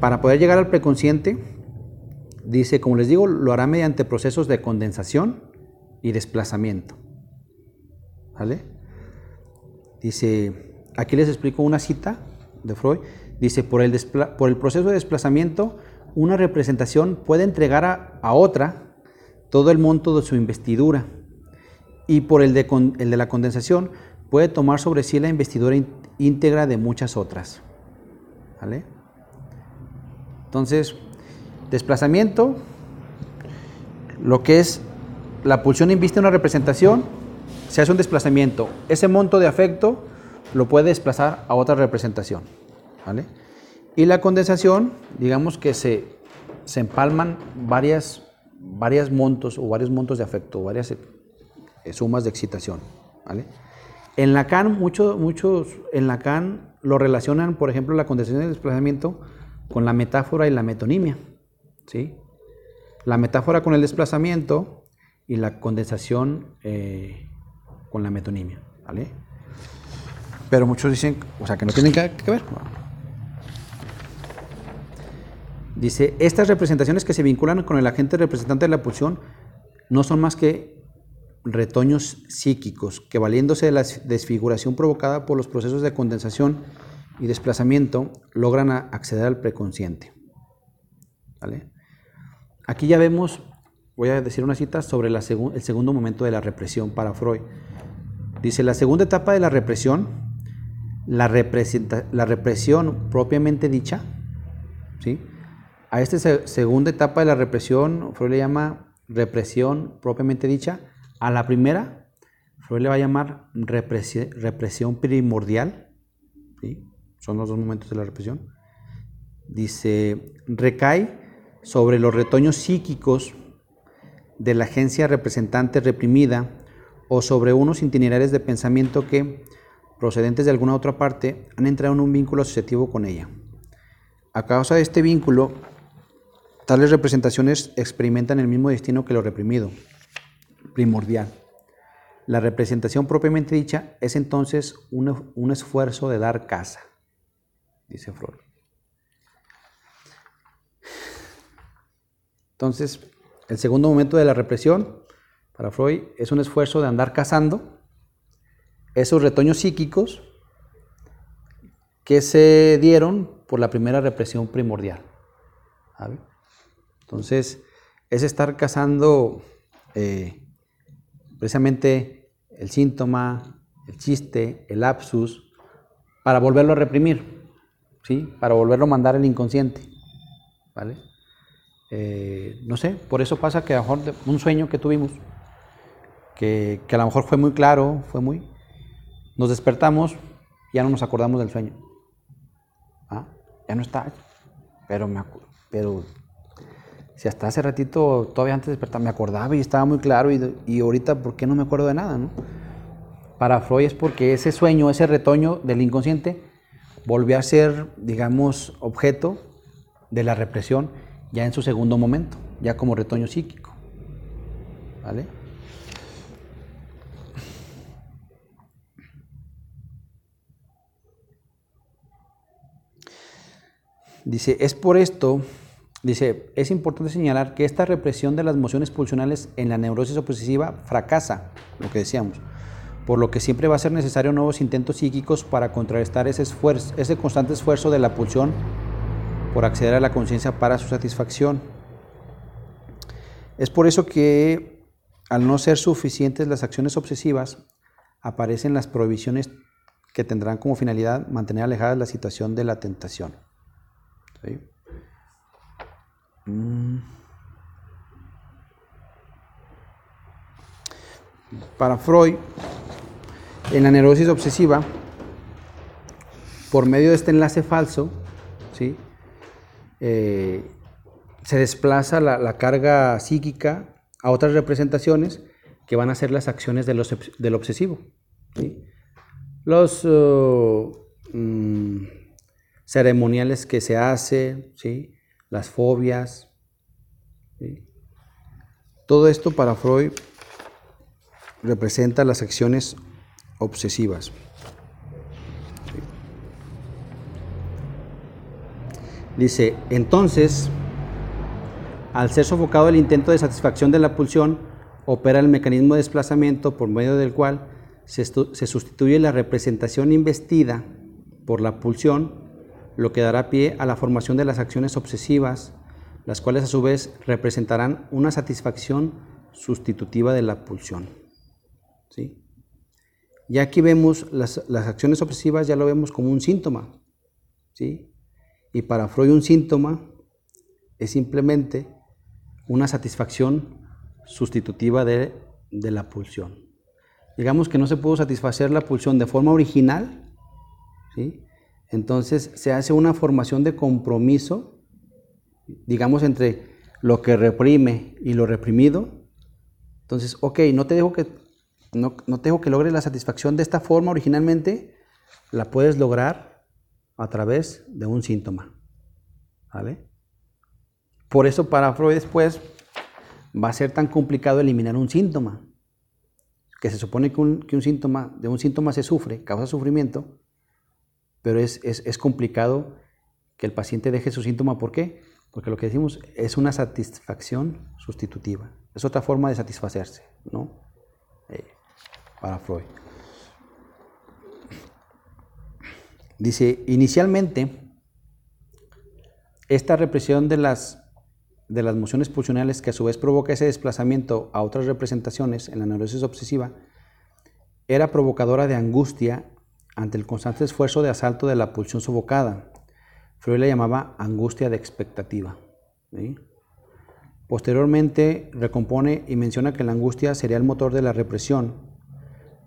para poder llegar al preconsciente. Dice, como les digo, lo hará mediante procesos de condensación, y desplazamiento. ¿Vale? Dice, aquí les explico una cita de Freud. Dice, por el, por el proceso de desplazamiento, una representación puede entregar a, otra todo el monto de su investidura y por el de, la condensación puede tomar sobre sí la investidura íntegra de muchas otras. ¿Vale? Entonces, desplazamiento, lo que es la pulsión inviste una representación, se hace un desplazamiento. Ese monto de afecto lo puede desplazar a otra representación. ¿vale? Y la condensación, digamos que se, se empalman varias, varias montos o varios montos de afecto, varias eh, sumas de excitación. ¿vale? En Lacan, muchos, muchos en Lacan lo relacionan, por ejemplo, la condensación y el desplazamiento con la metáfora y la metonimia. ¿sí? La metáfora con el desplazamiento y la condensación eh, con la metonimia, ¿vale? Pero muchos dicen, o sea, que no tienen que, ver. Dice, estas representaciones que se vinculan con el agente representante de la pulsión no son más que retoños psíquicos que valiéndose de la desfiguración provocada por los procesos de condensación y desplazamiento logran acceder al preconsciente. ¿Vale? Aquí ya vemos voy a decir una cita sobre el segundo momento de la represión para Freud. Dice, la segunda etapa de la represión, la, represión propiamente dicha, ¿sí? a esta segunda etapa de la represión, Freud le llama represión propiamente dicha. A la primera, Freud le va a llamar represión, primordial, ¿sí? son los dos momentos de la represión. Dice, recae sobre los retoños psíquicos de la agencia representante reprimida o sobre unos itinerarios de pensamiento que, procedentes de alguna otra parte, han entrado en un vínculo asociativo con ella. A causa de este vínculo, tales representaciones experimentan el mismo destino que lo reprimido, primordial. La representación propiamente dicha es entonces un, un esfuerzo de dar casa, dice Freud. Entonces, el segundo momento de la represión, para Freud, es un esfuerzo de andar cazando esos retoños psíquicos que se dieron por la primera represión primordial. Entonces, es estar cazando eh, precisamente el síntoma, el chiste, el lapsus, para volverlo a reprimir, ¿sí? para volverlo a mandar al inconsciente. ¿vale? Eh, no sé, por eso pasa que a lo mejor un sueño que tuvimos, que, a lo mejor fue muy claro, fue muy... Nos despertamos, ya no nos acordamos del sueño. ¿Ah? Ya no está, pero, me pero si hasta hace ratito, todavía antes de despertar, me acordaba y estaba muy claro y, y ahorita, ¿por qué no me acuerdo de nada? ¿no? Para Freud es porque ese sueño, ese retoño del inconsciente, volvió a ser, digamos, objeto de la represión ya en su segundo momento, ya como retoño psíquico. ¿Vale? Dice, es por esto, dice, es importante señalar que esta represión de las mociones pulsionales en la neurosis obsesiva fracasa, lo que decíamos, por lo que siempre va a ser necesario nuevos intentos psíquicos para contrarrestar ese, esfuerzo, ese constante esfuerzo de la pulsión por acceder a la conciencia para su satisfacción. Es por eso que, al no ser suficientes las acciones obsesivas, aparecen las prohibiciones que tendrán como finalidad mantener alejada la situación de la tentación. Mm. Para Freud, en la neurosis obsesiva, por medio de este enlace falso, ¿sí? Eh, se desplaza la, carga psíquica a otras representaciones que van a ser las acciones del obsesivo. Los uh, mm, ceremoniales que se hacen, ¿sí? Las fobias. Todo esto para Freud representa las acciones obsesivas. Dice, entonces, al ser sofocado el intento de satisfacción de la pulsión, opera el mecanismo de desplazamiento por medio del cual se, sustituye la representación investida por la pulsión, lo que dará pie a la formación de las acciones obsesivas, las cuales a su vez representarán una satisfacción sustitutiva de la pulsión. ¿Sí? Y aquí vemos las, las acciones obsesivas, ya lo vemos como un síntoma. ¿sí? Y para Freud un síntoma es simplemente una satisfacción sustitutiva de, la pulsión. Digamos que no se pudo satisfacer la pulsión de forma original, ¿sí? Entonces se hace una formación de compromiso, digamos, entre lo que reprime y lo reprimido. Entonces, ok, no te dejo que, no, no te dejo que logres la satisfacción de esta forma originalmente, la puedes lograr a través de un síntoma. ¿Vale? Por eso para Freud después va a ser tan complicado eliminar un síntoma, que se supone que un, síntoma, de un síntoma se sufre, causa sufrimiento, pero es, es, complicado que el paciente deje su síntoma. ¿Por qué? Porque lo que decimos es una satisfacción sustitutiva, es otra forma de satisfacerse, ¿no? Eh, para Freud. Dice, inicialmente, esta represión de las, de las mociones pulsionales, que a su vez provoca ese desplazamiento a otras representaciones en la neurosis obsesiva, era provocadora de angustia ante el constante esfuerzo de asalto de la pulsión sofocada. Freud la llamaba angustia de expectativa. Posteriormente recompone y menciona que la angustia sería el motor de la represión,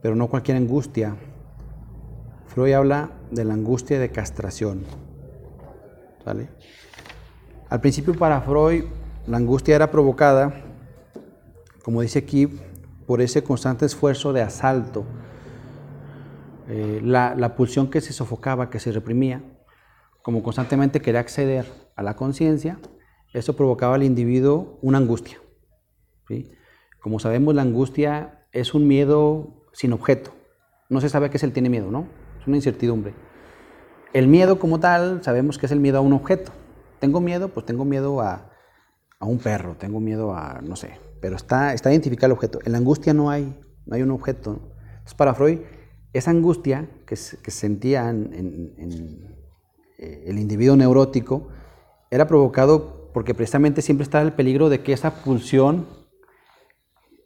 pero no cualquier angustia, Freud habla de la angustia de castración. Al principio para Freud la angustia era provocada, como dice aquí, por ese constante esfuerzo de asalto, eh, la, la, pulsión que se sofocaba, que se reprimía, como constantemente quería acceder a la conciencia, eso provocaba al individuo una angustia. Como sabemos, la angustia es un miedo sin objeto. No se sabe qué es el tiene miedo, ¿no? es una incertidumbre. El miedo como tal, sabemos que es el miedo a un objeto. Tengo miedo, pues tengo miedo a, un perro, tengo miedo a, no sé, pero está, está identificado el objeto. En la angustia no hay, no hay un objeto. Entonces para Freud, esa angustia que, se, sentía en, eh, el individuo neurótico era provocado porque precisamente siempre estaba el peligro de que esa pulsión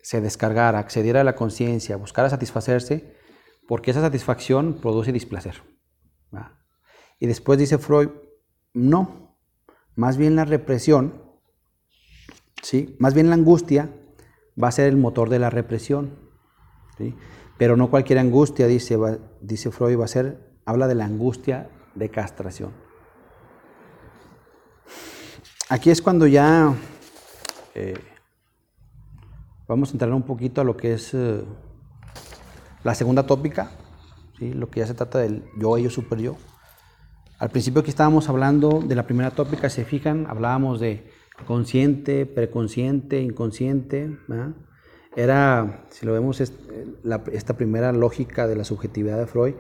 se descargara, accediera a la conciencia, buscara satisfacerse, porque esa satisfacción produce displacer. Y después dice Freud, no, más bien la represión, ¿sí? más bien la angustia va a ser el motor de la represión. Pero no cualquier angustia, dice, dice Freud, va a ser, habla de la angustia de castración. Aquí es cuando ya eh, vamos a entrar un poquito a lo que es eh, la segunda tópica, ¿sí? lo que ya se trata del yo, ello, super yo. Al principio aquí estábamos hablando de la primera tópica, se fijan, hablábamos de consciente, preconsciente, inconsciente. Era, si lo vemos, esta primera lógica de la subjetividad de Freud,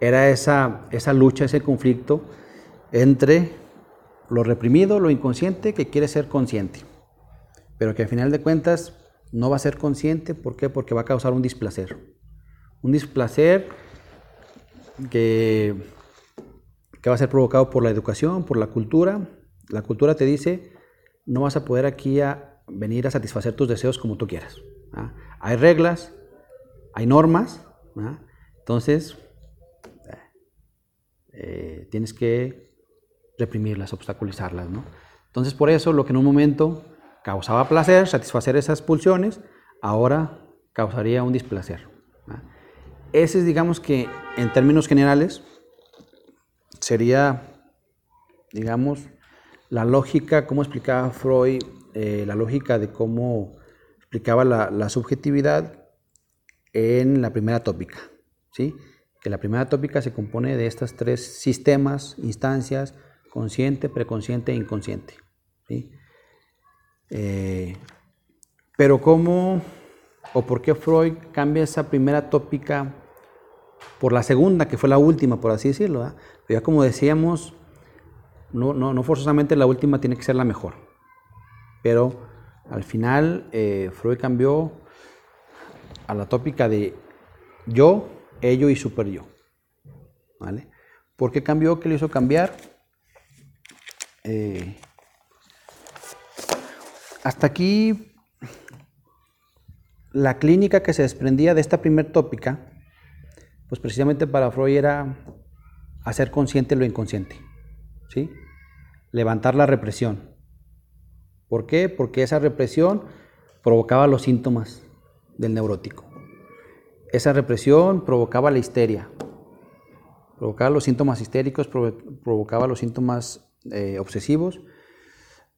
era esa, esa lucha, ese conflicto entre lo reprimido, lo inconsciente, que quiere ser consciente, pero que al final de cuentas no va a ser consciente, ¿por qué? Porque va a causar un displacer. Un displacer que, que va a ser provocado por la educación, por la cultura. La cultura te dice, no vas a poder aquí a venir a satisfacer tus deseos como tú quieras. Hay reglas, hay normas, entonces eh, tienes que reprimirlas, obstaculizarlas. Entonces por eso lo que en un momento causaba placer, satisfacer esas pulsiones, ahora causaría un displacer. Ese es, digamos que en términos generales, sería, digamos, la lógica, como explicaba Freud, eh, la lógica de cómo explicaba la, subjetividad en la primera tópica, ¿sí? que la primera tópica se compone de estos tres sistemas, instancias, consciente, preconsciente e inconsciente. ¿sí? Eh, pero cómo o por qué Freud cambia esa primera tópica por la segunda, que fue la última, por así decirlo. ya como decíamos, no, no, no, forzosamente la última tiene que ser la mejor. Pero al final eh, Freud cambió a la tópica de yo, ello y super yo. ¿Vale? ¿Por qué cambió? ¿Qué le hizo cambiar? Eh, hasta aquí la clínica que se desprendía de esta primer tópica, pues precisamente para Freud era hacer consciente lo inconsciente, ¿sí? Levantar la represión. ¿Por qué? Porque esa represión provocaba los síntomas del neurótico. Esa represión provocaba la histeria, provocaba los síntomas histéricos, provocaba los síntomas eh, obsesivos.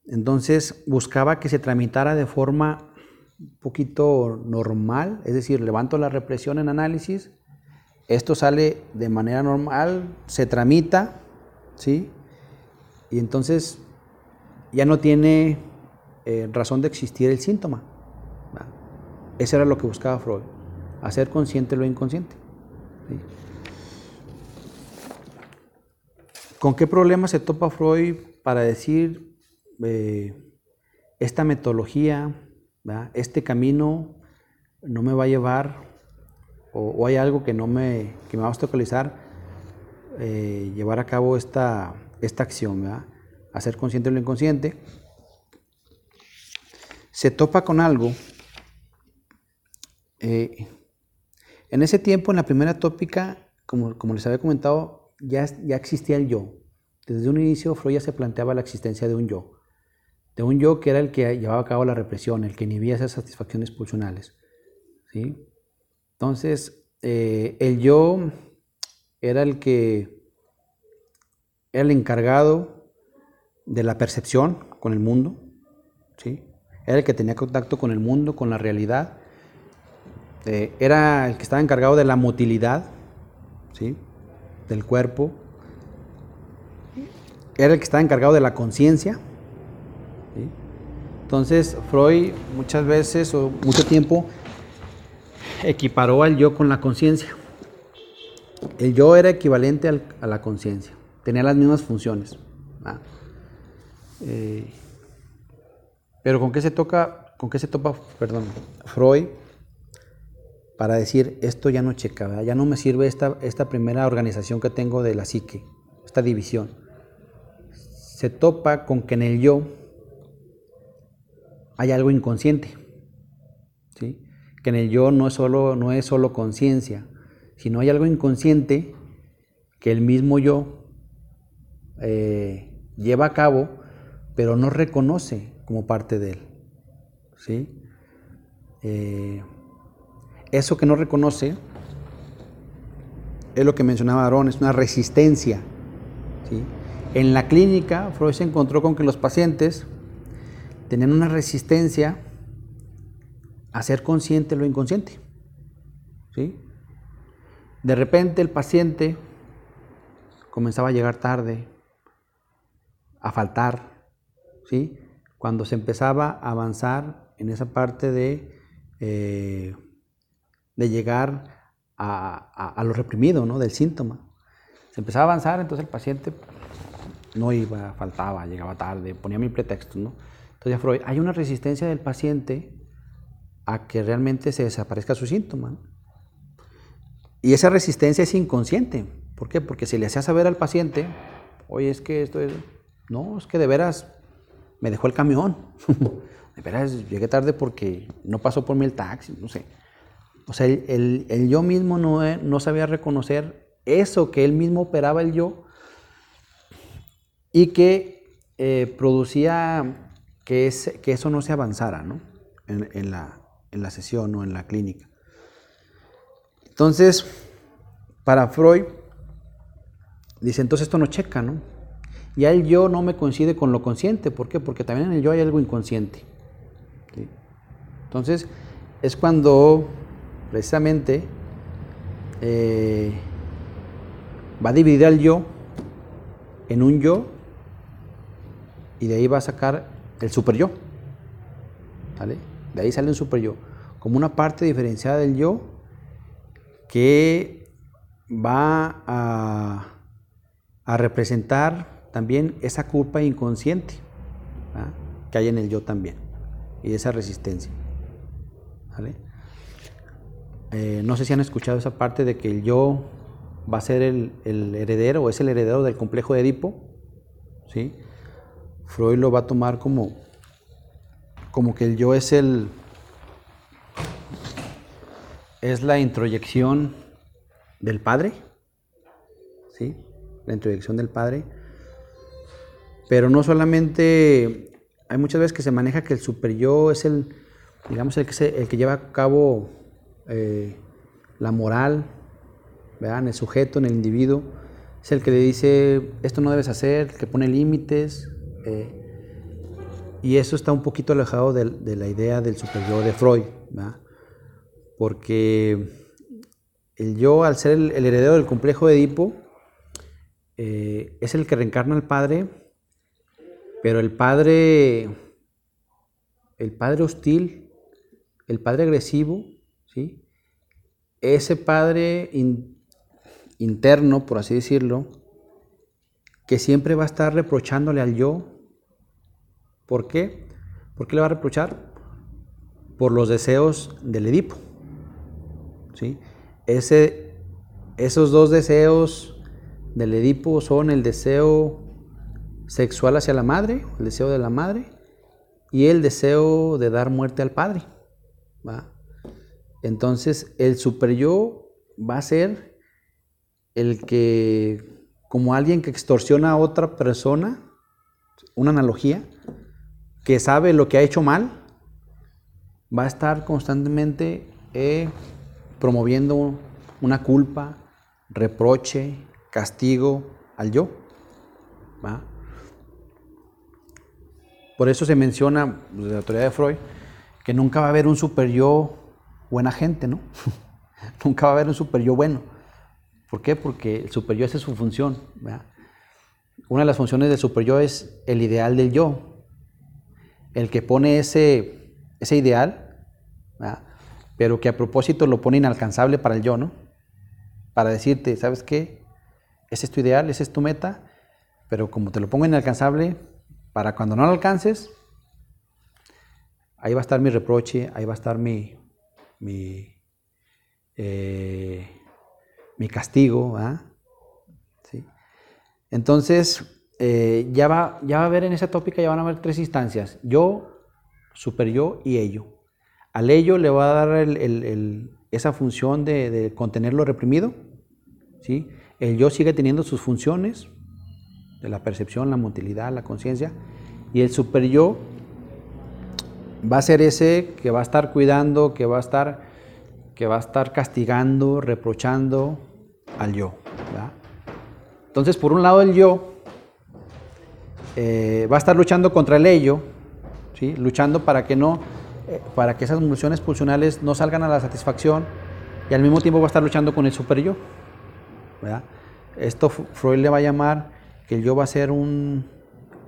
Entonces buscaba que se tramitara de forma un poquito normal, es decir, levanto la represión en análisis, esto sale de manera normal, se tramita, ¿sí? Y entonces ya no tiene eh, razón de existir el síntoma. Eso era lo que buscaba Freud, hacer consciente lo inconsciente. ¿Con qué problema se topa Freud para decir eh, esta metodología, este camino no me va a llevar o, hay algo que no me, que me va a obstaculizar eh, llevar a cabo esta, esta acción, hacer consciente lo inconsciente? Se topa con algo. Eh, en ese tiempo, en la primera tópica, como, les había comentado, ya, ya existía el yo. Desde un inicio, Freud ya se planteaba la existencia de un yo. De un yo que era el que llevaba a cabo la represión, el que inhibía esas satisfacciones pulsionales. ¿sí? Entonces, eh, el yo era el que era el encargado de la percepción con el mundo, ¿sí? Era el que tenía contacto con el mundo, con la realidad, eh, era el que estaba encargado de la motilidad ¿sí? del cuerpo, era el que estaba encargado de la conciencia. Entonces Freud muchas veces o mucho tiempo equiparó al yo con la conciencia. El yo era equivalente a la conciencia, tenía las mismas funciones. Eh, pero ¿con qué se toca, con qué se topa, perdón, Freud para decir, esto ya no checa, ya no me sirve esta, esta primera organización que tengo de la psique, esta división. Se topa con que en el yo hay algo inconsciente, ¿sí? que en el yo no es solo, no solo conciencia, sino hay algo inconsciente que el mismo yo eh, lleva a cabo, pero no reconoce como parte de él. ¿sí? Eh, eso que no reconoce es lo que mencionaba Aarón, es una resistencia. En la clínica, Freud se encontró con que los pacientes tenían una resistencia a ser consciente lo inconsciente. ¿sí? De repente el paciente comenzaba a llegar tarde, a faltar, ¿sí? Cuando se empezaba a avanzar en esa parte de eh, de llegar a, lo reprimido, ¿no? Del síntoma. Se empezaba a avanzar, entonces el paciente no iba, faltaba, llegaba tarde, ponía mil pretextos, ¿no? Entonces Freud, hay una resistencia del paciente a que realmente se desaparezca su síntoma. Y esa resistencia es inconsciente. ¿Por qué? Porque si le hacía saber al paciente, oye, es que esto es... No, es que de veras me dejó el camión. de veras llegué tarde porque no pasó por mí el taxi, no sé. O sea, el, yo mismo no, eh, no, sabía reconocer eso que él mismo operaba el yo y que eh, producía que, eso no se avanzara ¿no? En la sesión o en la clínica. Entonces, para Freud, dice, entonces esto no checa, ¿no? Ya el yo no me coincide con lo consciente. ¿Por qué? Porque también en el yo hay algo inconsciente. Entonces, es cuando precisamente eh, va a dividir al yo en un yo y de ahí va a sacar el super yo. De ahí sale un super yo, como una parte diferenciada del yo que va a, a representar también esa culpa inconsciente que hay en el yo también y esa resistencia. Eh, no sé si han escuchado esa parte de que el yo va a ser el, heredero o es el heredero del complejo de Edipo. ¿sí? Freud lo va a tomar como, como que el yo es el es la introyección del padre, ¿sí? La introyección del padre. Pero no solamente, hay muchas veces que se maneja que el super yo es el, digamos, el que, el que lleva a cabo eh, la moral, en el sujeto, en el individuo, es el que le dice, esto no debes hacer, que pone límites. Eh, y eso está un poquito alejado de, la idea del superior de Freud, porque el yo, al ser el, heredero del complejo de Edipo, eh, es el que reencarna al padre, pero el padre, el padre hostil, el padre agresivo, ¿sí? Ese padre interno, por así decirlo, que siempre va a estar reprochándole al yo. ¿Por qué? ¿Por qué le va a reprochar? Por los deseos del Edipo. ¿sí? Ese, esos dos deseos del Edipo son el deseo sexual hacia la madre, el deseo de la madre, y el deseo de dar muerte al padre. ¿va? Entonces, el super yo va a ser el que, como alguien que extorsiona a otra persona, una analogía, que sabe lo que ha hecho mal, va a estar constantemente eh, promoviendo una culpa, reproche, castigo al yo. Por eso se menciona, desde pues, la teoría de Freud, que nunca va a haber un super yo buena gente, ¿no? Nunca va a haber un super yo bueno. ¿Por qué? Porque el super yo es su función. Una de las funciones del super es el ideal del yo. El que pone ese, ese ideal, pero que a propósito lo pone inalcanzable para el yo, ¿no? Para decirte, ¿sabes qué? Ese es tu ideal, esa es tu meta, pero como te lo pongo inalcanzable, para cuando no lo alcances, ahí va a estar mi reproche, ahí va a estar mi, mi, eh, castigo. Entonces, eh, ya, va, ya va a haber en esa tópica, ya van a haber tres instancias. Yo, super yo y ello. Al ello le va a dar esa función de, de, contener lo reprimido. ¿sí? El yo sigue teniendo sus funciones de la percepción, la motilidad, la conciencia. Y el super yo va a ser ese que va a estar cuidando, que va a estar, que va a estar castigando, reprochando al yo. Entonces, por un lado, el yo eh, va a estar luchando contra el ello, ¿sí? luchando para que no, eh, para que esas emociones pulsionales no salgan a la satisfacción y al mismo tiempo va a estar luchando con el super yo. Esto Freud le va a llamar que el yo va a ser un,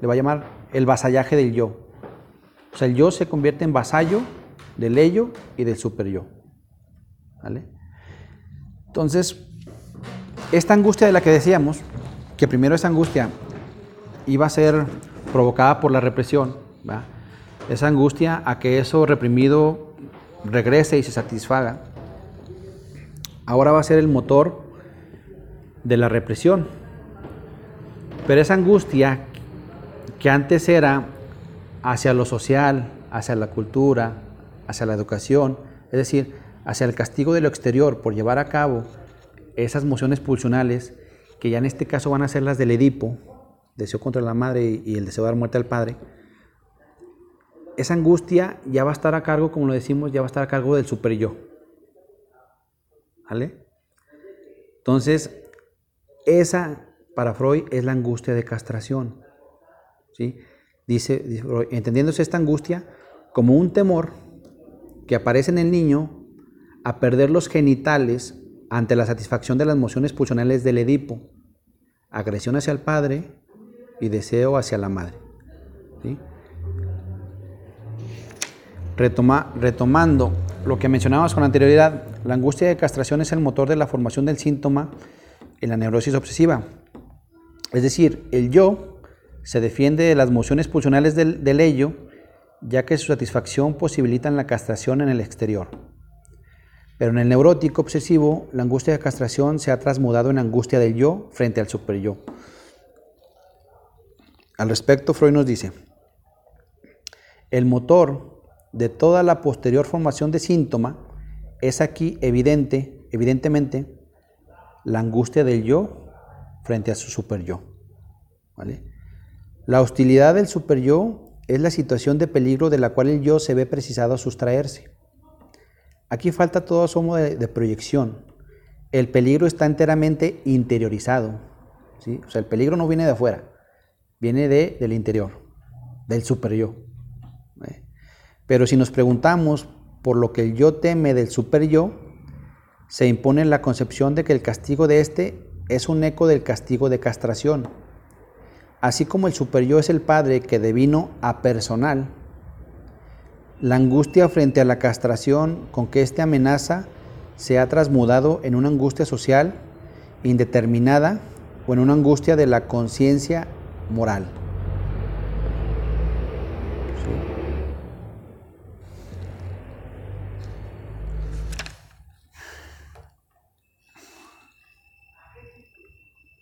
le va a llamar el vasallaje del yo. O sea, el yo se convierte en vasallo del ello y del super yo. ¿Vale? Entonces, esta angustia de la que decíamos, que primero esa angustia iba a ser provocada por la represión, esa angustia a que eso reprimido regrese y se satisfaga, ahora va a ser el motor de la represión. Pero esa angustia que antes era hacia lo social, hacia la cultura, hacia la educación, es decir, hacia el castigo de lo exterior por llevar a cabo esas mociones pulsionales, que ya en este caso van a ser las del Edipo, deseo contra la madre y el deseo de dar muerte al padre, esa angustia ya va a estar a cargo, como lo decimos, ya va a estar a cargo del super yo. ¿Vale? Entonces, esa para Freud es la angustia de castración. ¿sí? Dice, entendiéndose esta angustia como un temor que aparece en el niño a perder los genitales ante la satisfacción de las emociones pulsionales del Edipo, agresión hacia el padre y deseo hacia la madre. Retoma, retomando lo que mencionábamos con anterioridad, la angustia de castración es el motor de la formación del síntoma en la neurosis obsesiva. Es decir, el yo se defiende de las mociones pulsionales del, ello, ya que su satisfacción posibilita la castración en el exterior. Pero en el neurótico obsesivo, la angustia de castración se ha transmudado en angustia del yo frente al super yo. Al respecto, Freud nos dice, el motor de toda la posterior formación de síntoma es aquí evidente, evidentemente, la angustia del yo frente a su super yo. La hostilidad del super yo es la situación de peligro de la cual el yo se ve precisado a sustraerse. Aquí falta todo asomo de, proyección. El peligro está enteramente interiorizado. ¿sí? O sea, el peligro no viene de afuera, viene de, del interior, del super yo. Pero si nos preguntamos por lo que el yo teme del super yo, se impone la concepción de que el castigo de éste es un eco del castigo de castración. Así como el superyo es el padre que devino a personal, la angustia frente a la castración con que éste amenaza se ha transmudado en una angustia social indeterminada o en una angustia de la conciencia moral.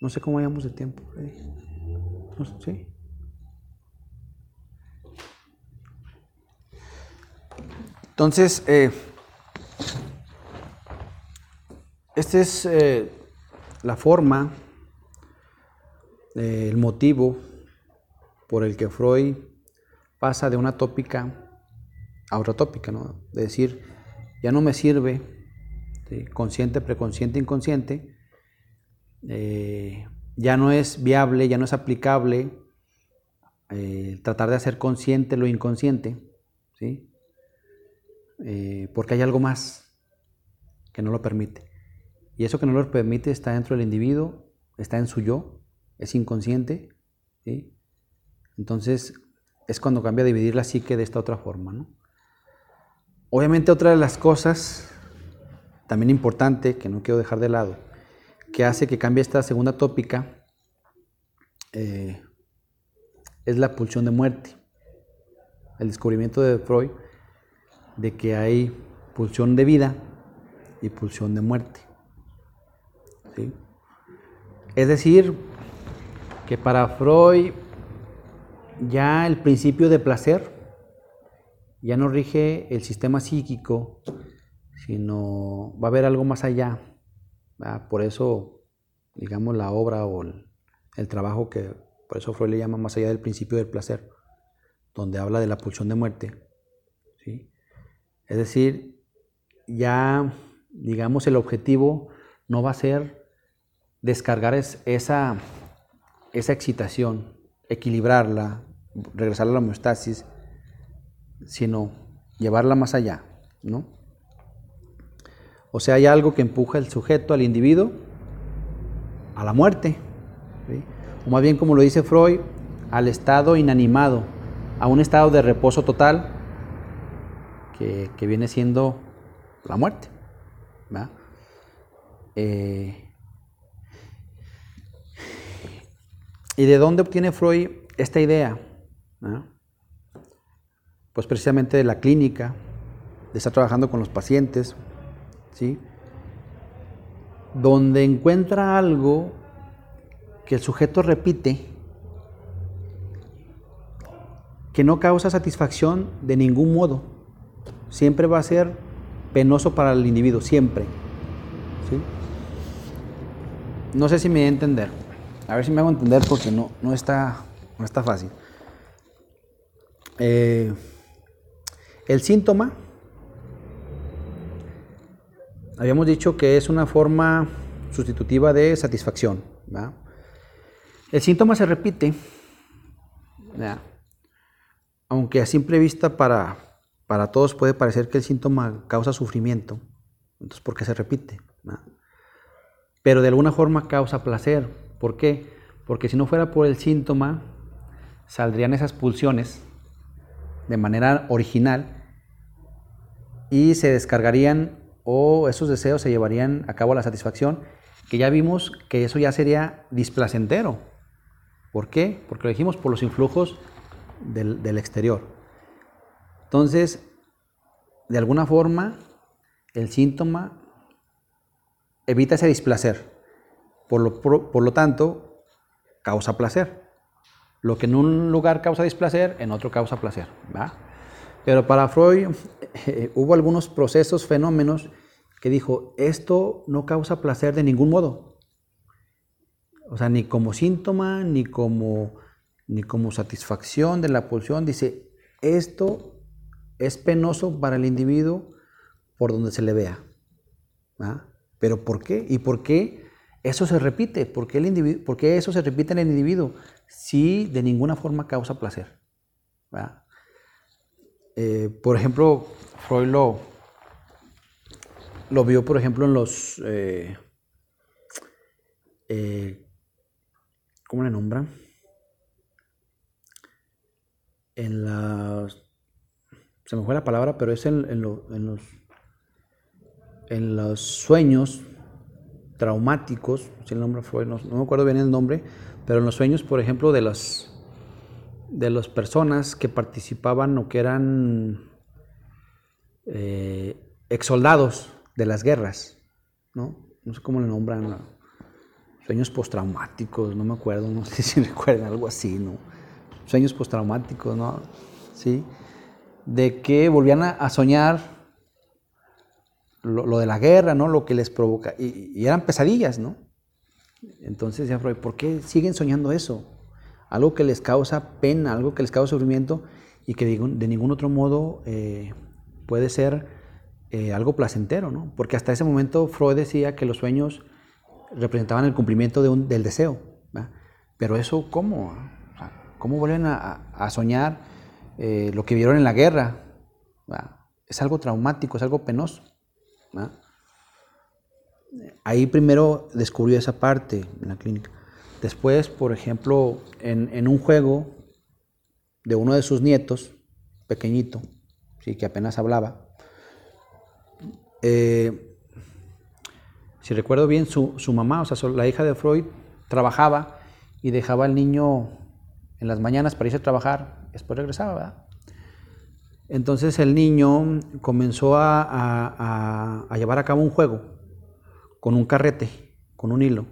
No sé cómo vayamos de tiempo. No sé. Entonces, eh, esta es eh, la forma, eh, el motivo por el que Freud pasa de una tópica a otra tópica, ¿no? De decir, ya no me sirve, consciente, preconsciente, inconsciente, eh, ya no es viable, ya no es aplicable eh, tratar de hacer consciente lo inconsciente, ¿sí? Eh, porque hay algo más que no lo permite. Y eso que no lo permite está dentro del individuo, está en su yo, es inconsciente. ¿sí? Entonces es cuando cambia a dividir la psique de esta otra forma. ¿no? Obviamente otra de las cosas también importante que no quiero dejar de lado que hace que cambie esta segunda tópica eh, es la pulsión de muerte. El descubrimiento de Freud de que hay pulsión de vida y pulsión de muerte. Es decir, que para Freud ya el principio de placer ya no rige el sistema psíquico, sino va a haber algo más allá. Por eso, digamos, la obra o el, trabajo que por eso Freud le llama más allá del principio del placer, donde habla de la pulsión de muerte. ¿sí? Es decir, ya, digamos, el objetivo no va a ser descargar esa, esa excitación, equilibrarla, regresar a la homeostasis, sino llevarla más allá, ¿no? O sea, hay algo que empuja al sujeto, al individuo, a la muerte, o más bien como lo dice Freud, al estado inanimado, a un estado de reposo total, que, viene siendo la muerte. Eh, ¿Y de dónde obtiene Freud esta idea? Pues precisamente de la clínica, de estar trabajando con los pacientes, ¿sí? donde encuentra algo que el sujeto repite, que no causa satisfacción de ningún modo. Siempre va a ser penoso para el individuo, siempre. No sé si me voy a entender. A ver si me hago entender porque no, no, está, no está fácil. Eh, el síntoma, habíamos dicho que es una forma sustitutiva de satisfacción. El síntoma se repite, aunque a simple vista para, para todos puede parecer que el síntoma causa sufrimiento, entonces ¿por qué se repite? Pero de alguna forma causa placer, ¿Por qué? Porque si no fuera por el síntoma, saldrían esas pulsiones de manera original y se descargarían o esos deseos se llevarían a cabo a la satisfacción, que ya vimos que eso ya sería displacentero. ¿Por qué? Porque lo dijimos por los influjos del, del exterior. Entonces, de alguna forma, el síntoma evita ese displacer. Por lo, tanto, causa placer. Lo que en un lugar causa displacer, en otro causa placer. Pero para Freud eh, hubo algunos procesos, fenómenos, que dijo, esto no causa placer de ningún modo. O sea, ni como síntoma, ni como, ni como satisfacción de la pulsión. Dice, esto es penoso para el individuo por donde se le vea. ¿Pero por qué? ¿Y por qué? Eso se repite. ¿Por qué, el eso se repite en el individuo? Si de ninguna forma causa placer. Eh, por ejemplo, Freud lo, lo vio, por ejemplo, en los... Eh, eh, ¿Cómo le nombran? En las... Se me fue la palabra, pero es en, los... En los sueños traumáticos, si el nombre fue, no, me acuerdo bien el nombre, pero en los sueños, por ejemplo, de las, de las personas que participaban o que eran eh, ex soldados de las guerras, ¿no? No sé cómo le nombran, sueños postraumáticos, no me acuerdo, no sé si recuerdan algo así, ¿no? Sueños postraumáticos, ¿no? Sí, de que volvían a soñar lo, de la guerra, ¿no? Lo que les provoca. Y, eran pesadillas, ¿no? Entonces Freud, ¿por qué siguen soñando eso? Algo que les causa pena, algo que les causa sufrimiento y que de, ningún otro modo eh, puede ser eh, algo placentero, ¿no? Porque hasta ese momento Freud decía que los sueños representaban el cumplimiento del deseo. Pero eso, ¿cómo? ¿Cómo vuelven a, soñar eh, lo que vieron en la guerra? Es algo traumático, es algo penoso. Ahí primero descubrió esa parte en la clínica. Después, por ejemplo, en, un juego de uno de sus nietos, pequeñito, ¿sí? que apenas hablaba, eh, si recuerdo bien, su, mamá, o sea, la hija de Freud, trabajaba y dejaba al niño en las mañanas para irse a trabajar, después regresaba, Entonces el niño comenzó a, llevar a cabo un juego con un carrete, con un hilo.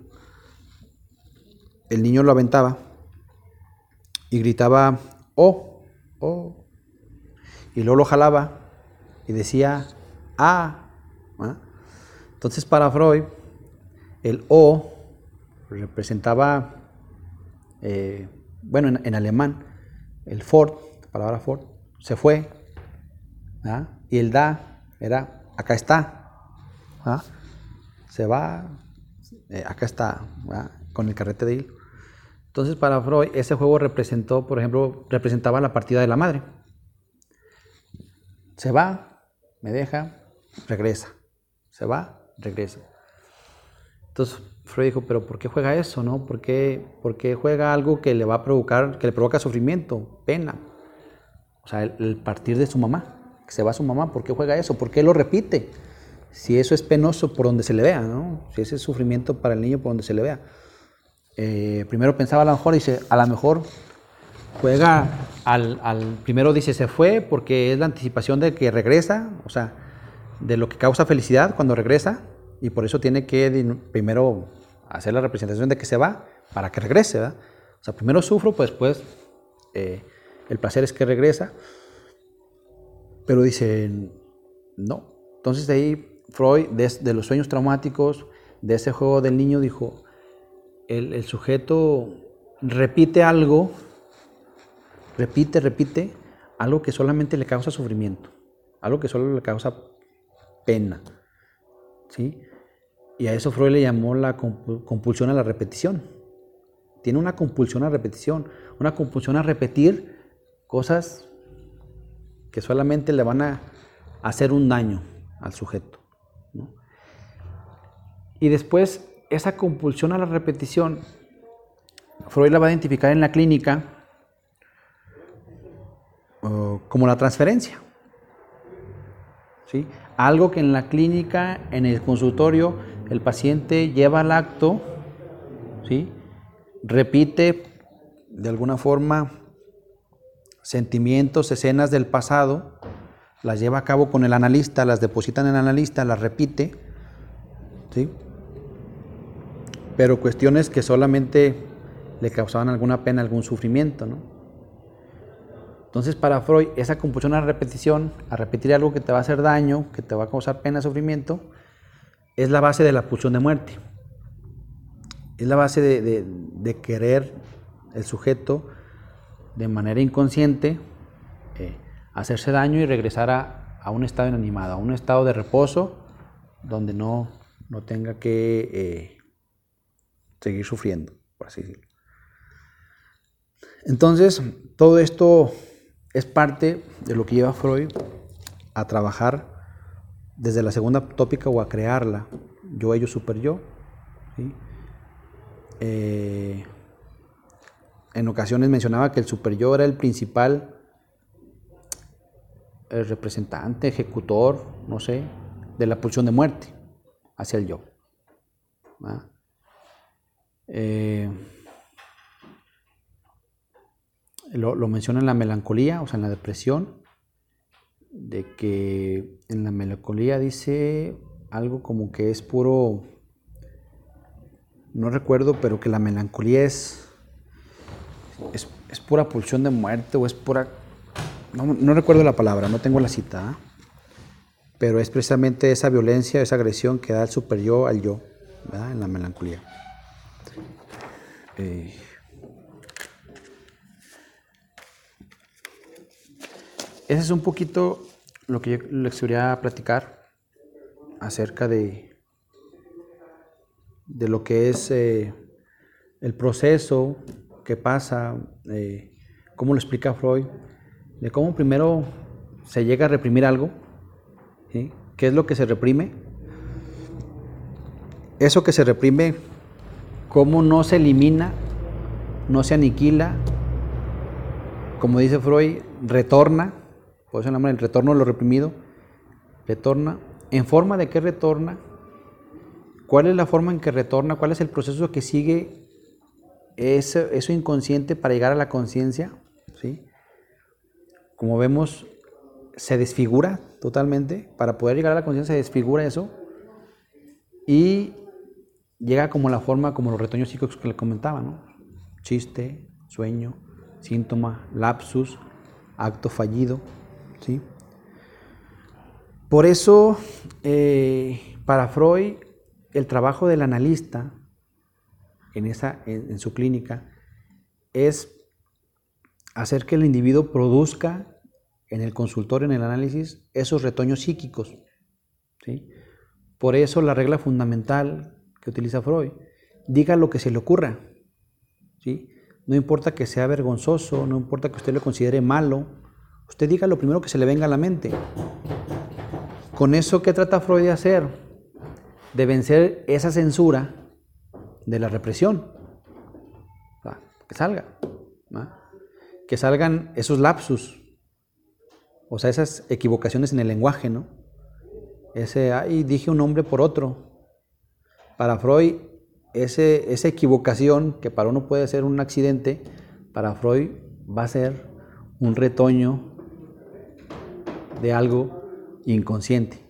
El niño lo aventaba y gritaba, oh, oh, y luego lo jalaba y decía, ah. Entonces para Freud, el o representaba, eh, bueno, en, alemán, el Ford, la palabra Ford, se fue, y el da era, acá está, se va, eh, acá está, con el carrete de hilo. Entonces para Freud ese juego representó, por ejemplo, representaba la partida de la madre. Se va, me deja, regresa. Se va, regresa. Entonces Freud dijo, pero ¿por qué juega eso? No? ¿Por qué, juega algo que le va a provocar, que le provoca sufrimiento, pena? O sea, el, partir de su mamá, que se va su mamá, ¿por qué juega eso? ¿Por qué lo repite? Si eso es penoso por donde se le vea, ¿no? Si ese es sufrimiento para el niño por donde se le vea. Eh, primero pensaba a lo mejor, dice, a lo mejor juega al, primero dice se fue porque es la anticipación de que regresa, o sea, de lo que causa felicidad cuando regresa y por eso tiene que primero hacer la representación de que se va para que regrese. O sea, primero sufro, pues después eh, el placer es que regresa, pero dice no. Entonces de ahí Freud, de, los sueños traumáticos, de ese juego del niño, dijo, el, sujeto repite algo repite, repite algo que solamente le causa sufrimiento, algo que solo le causa pena. ¿sí? Y a eso Freud le llamó la compulsión a la repetición. Tiene una compulsión a repetición, una compulsión a repetir cosas que solamente le van a hacer un daño al sujeto. Y después, esa compulsión a la repetición, Freud la va a identificar en la clínica como la transferencia. ¿sí? Algo que en la clínica, en el consultorio, el paciente lleva al acto, ¿sí? repite de alguna forma sentimientos, escenas del pasado, las lleva a cabo con el analista, las deposita en el analista, las repite, ¿sí? Pero cuestiones que solamente le causaban alguna pena, algún sufrimiento. ¿no? Entonces, para Freud, esa compulsión a repetición, a repetir algo que te va a hacer daño, que te va a causar pena, sufrimiento, es la base de la pulsión de muerte. Es la base de, querer el sujeto de manera inconsciente eh, hacerse daño y regresar a, un estado inanimado, a un estado de reposo donde no, no tenga que eh, seguir sufriendo, por así decirlo. Entonces, todo esto es parte de lo que lleva Freud a trabajar desde la segunda tópica o a crearla, yo, ello, super yo. Eh, en ocasiones mencionaba que el super yo era el principal el representante, ejecutor, no sé, de la pulsión de muerte hacia el yo. Eh, lo, menciona en la melancolía, o sea, en la depresión, de que en la melancolía dice algo como que es puro, no recuerdo, pero que la melancolía es, es, pura pulsión de muerte o es pura, no, recuerdo la palabra, no tengo la cita, ¿ah? pero es precisamente esa violencia, esa agresión que da el super yo al yo, ¿verdad? en la melancolía. Ese es un poquito lo que yo les quería platicar acerca de, de lo que es eh, el proceso que pasa, eh, cómo lo explica Freud, de cómo primero se llega a reprimir algo, ¿qué es lo que se reprime? Eso que se reprime, cómo no se elimina, no se aniquila, como dice Freud, retorna por eso el retorno de lo reprimido, retorna. ¿En forma de qué retorna? ¿Cuál es la forma en que retorna? ¿Cuál es el proceso que sigue eso, eso inconsciente para llegar a la conciencia? ¿Sí? Como vemos, se desfigura totalmente. Para poder llegar a la conciencia se desfigura eso. Y llega como la forma, como los retoños psíquicos que le comentaba, ¿no? Chiste, sueño, síntoma, lapsus, acto fallido, ¿sí? Por eso, eh, para Freud, el trabajo del analista en, esa, en su clínica es hacer que el individuo produzca en el consultorio, en el análisis, esos retoños psíquicos. ¿sí? Por eso la regla fundamental que utiliza Freud, diga lo que se le ocurra. ¿sí? No importa que sea vergonzoso, no importa que usted lo considere malo, usted diga lo primero que se le venga a la mente. Con eso, ¿qué trata Freud de hacer? De vencer esa censura de la represión. que salga. Que salgan esos lapsus, o sea, esas equivocaciones en el lenguaje, ¿no? Ese, ay, dije un nombre por otro. Para Freud, esa equivocación, que para uno puede ser un accidente, para Freud va a ser un retoño de algo inconsciente.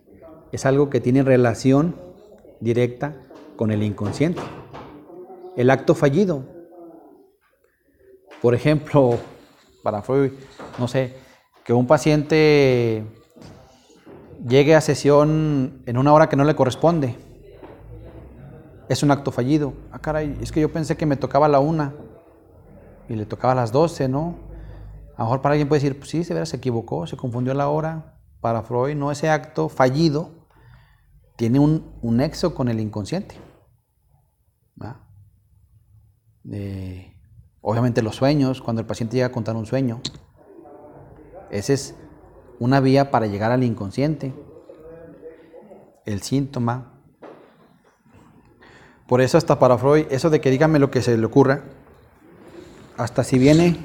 Es algo que tiene relación directa con el inconsciente. El acto fallido. Por ejemplo, para Freud, no sé, que un paciente llegue a sesión en una hora que no le corresponde. Es un acto fallido. Ah, caray, es que yo pensé que me tocaba la una y le tocaba las doce, ¿no? A lo mejor para alguien puede decir, pues sí, se, se equivocó, se confundió la hora. Para Freud, no, ese acto fallido tiene un, nexo con el inconsciente. obviamente los sueños, cuando el paciente llega a contar un sueño, esa es una vía para llegar al inconsciente. El síntoma. Por eso hasta para Freud, eso de que dígame lo que se le ocurra, hasta si viene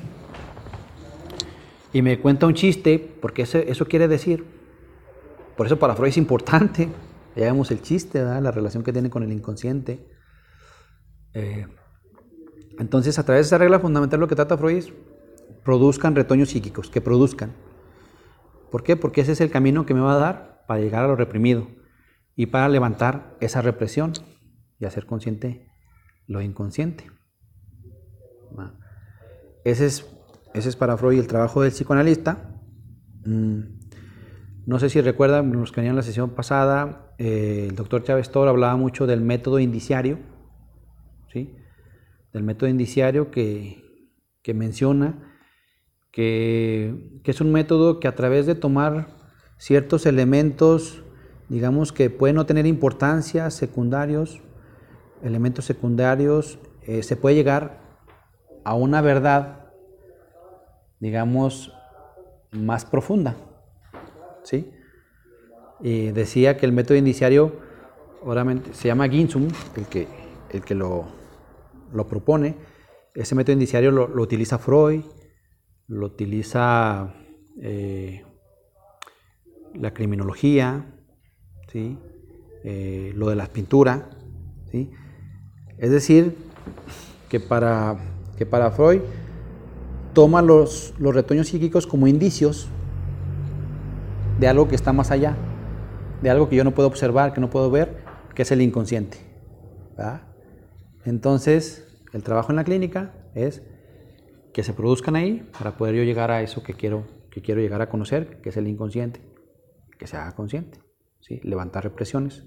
y me cuenta un chiste, porque eso, eso quiere decir, por eso para Freud es importante, ya vemos el chiste, la relación que tiene con el inconsciente. Eh, entonces, a través de esa regla fundamental lo que trata Freud es produzcan retoños psíquicos, que produzcan. ¿Por qué? Porque ese es el camino que me va a dar para llegar a lo reprimido y para levantar esa represión y hacer consciente lo inconsciente. Ese es, ese es para Freud el trabajo del psicoanalista. Mm, no sé si recuerdan, los que venían la sesión pasada, eh, el doctor Chávez Toro hablaba mucho del método indiciario, ¿sí? del método indiciario que, que menciona que, es un método que a través de tomar ciertos elementos, digamos que pueden no tener importancia, secundarios, elementos secundarios, eh, se puede llegar a una verdad, digamos, más profunda. ¿sí? Y decía que el método indiciario, obviamente, se llama Ginsum, el que, el que lo, propone. Ese método indiciario lo, lo utiliza Freud, lo utiliza eh, la criminología, ¿sí? Eh, lo de las pinturas. ¿sí? Es decir, que para, que para Freud toma los, los retoños psíquicos como indicios de algo que está más allá, de algo que yo no puedo observar, que no puedo ver, que es el inconsciente. Entonces, el trabajo en la clínica es que se produzcan ahí para poder yo llegar a eso que quiero, que quiero llegar a conocer, que es el inconsciente, que se haga consciente, ¿sí? levantar represiones.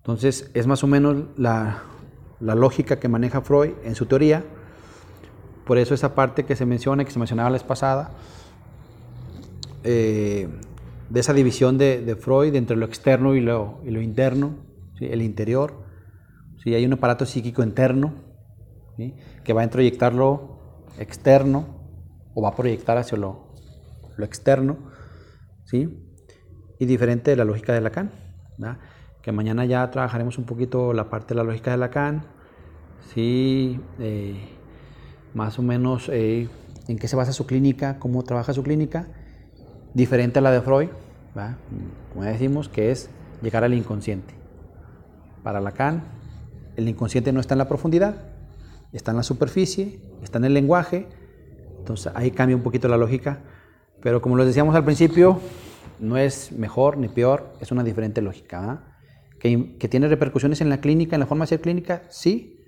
Entonces es más o menos la, lógica que maneja Freud en su teoría, por eso esa parte que se menciona, que se mencionaba la vez pasada, eh, de esa división de, Freud entre lo externo y lo, interno, el interior, ¿sí? hay un aparato psíquico interno, que va a introyectar lo externo o va a proyectar hacia lo, externo, ¿sí? y diferente de la lógica de Lacan, que mañana ya trabajaremos un poquito la parte de la lógica de Lacan, ¿sí? Eh, más o menos eh, en qué se basa su clínica, cómo trabaja su clínica, diferente a la de Freud, como ya decimos, que es llegar al inconsciente. Para Lacan, el inconsciente no está en la profundidad, está en la superficie, está en el lenguaje, entonces ahí cambia un poquito la lógica Pero como les decíamos al principio, no es mejor ni peor, es una diferente lógica. ¿ah? ¿Que, ¿Que, tiene repercusiones en la clínica, en la forma de ser clínica? Sí,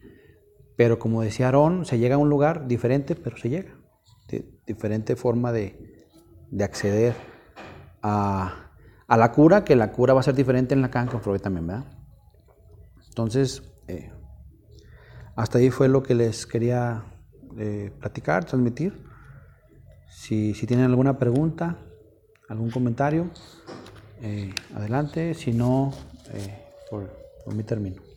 pero como decía Aarón, se llega a un lugar diferente, pero se llega. Diferente forma de, de acceder a, a, la cura, que la cura va a ser diferente en Lacan que en Freud también, ¿verdad? Entonces, eh, hasta ahí fue lo que les quería eh, platicar, transmitir. Si, si, tienen alguna pregunta, algún comentario, eh, adelante. Si no, por, por mi término.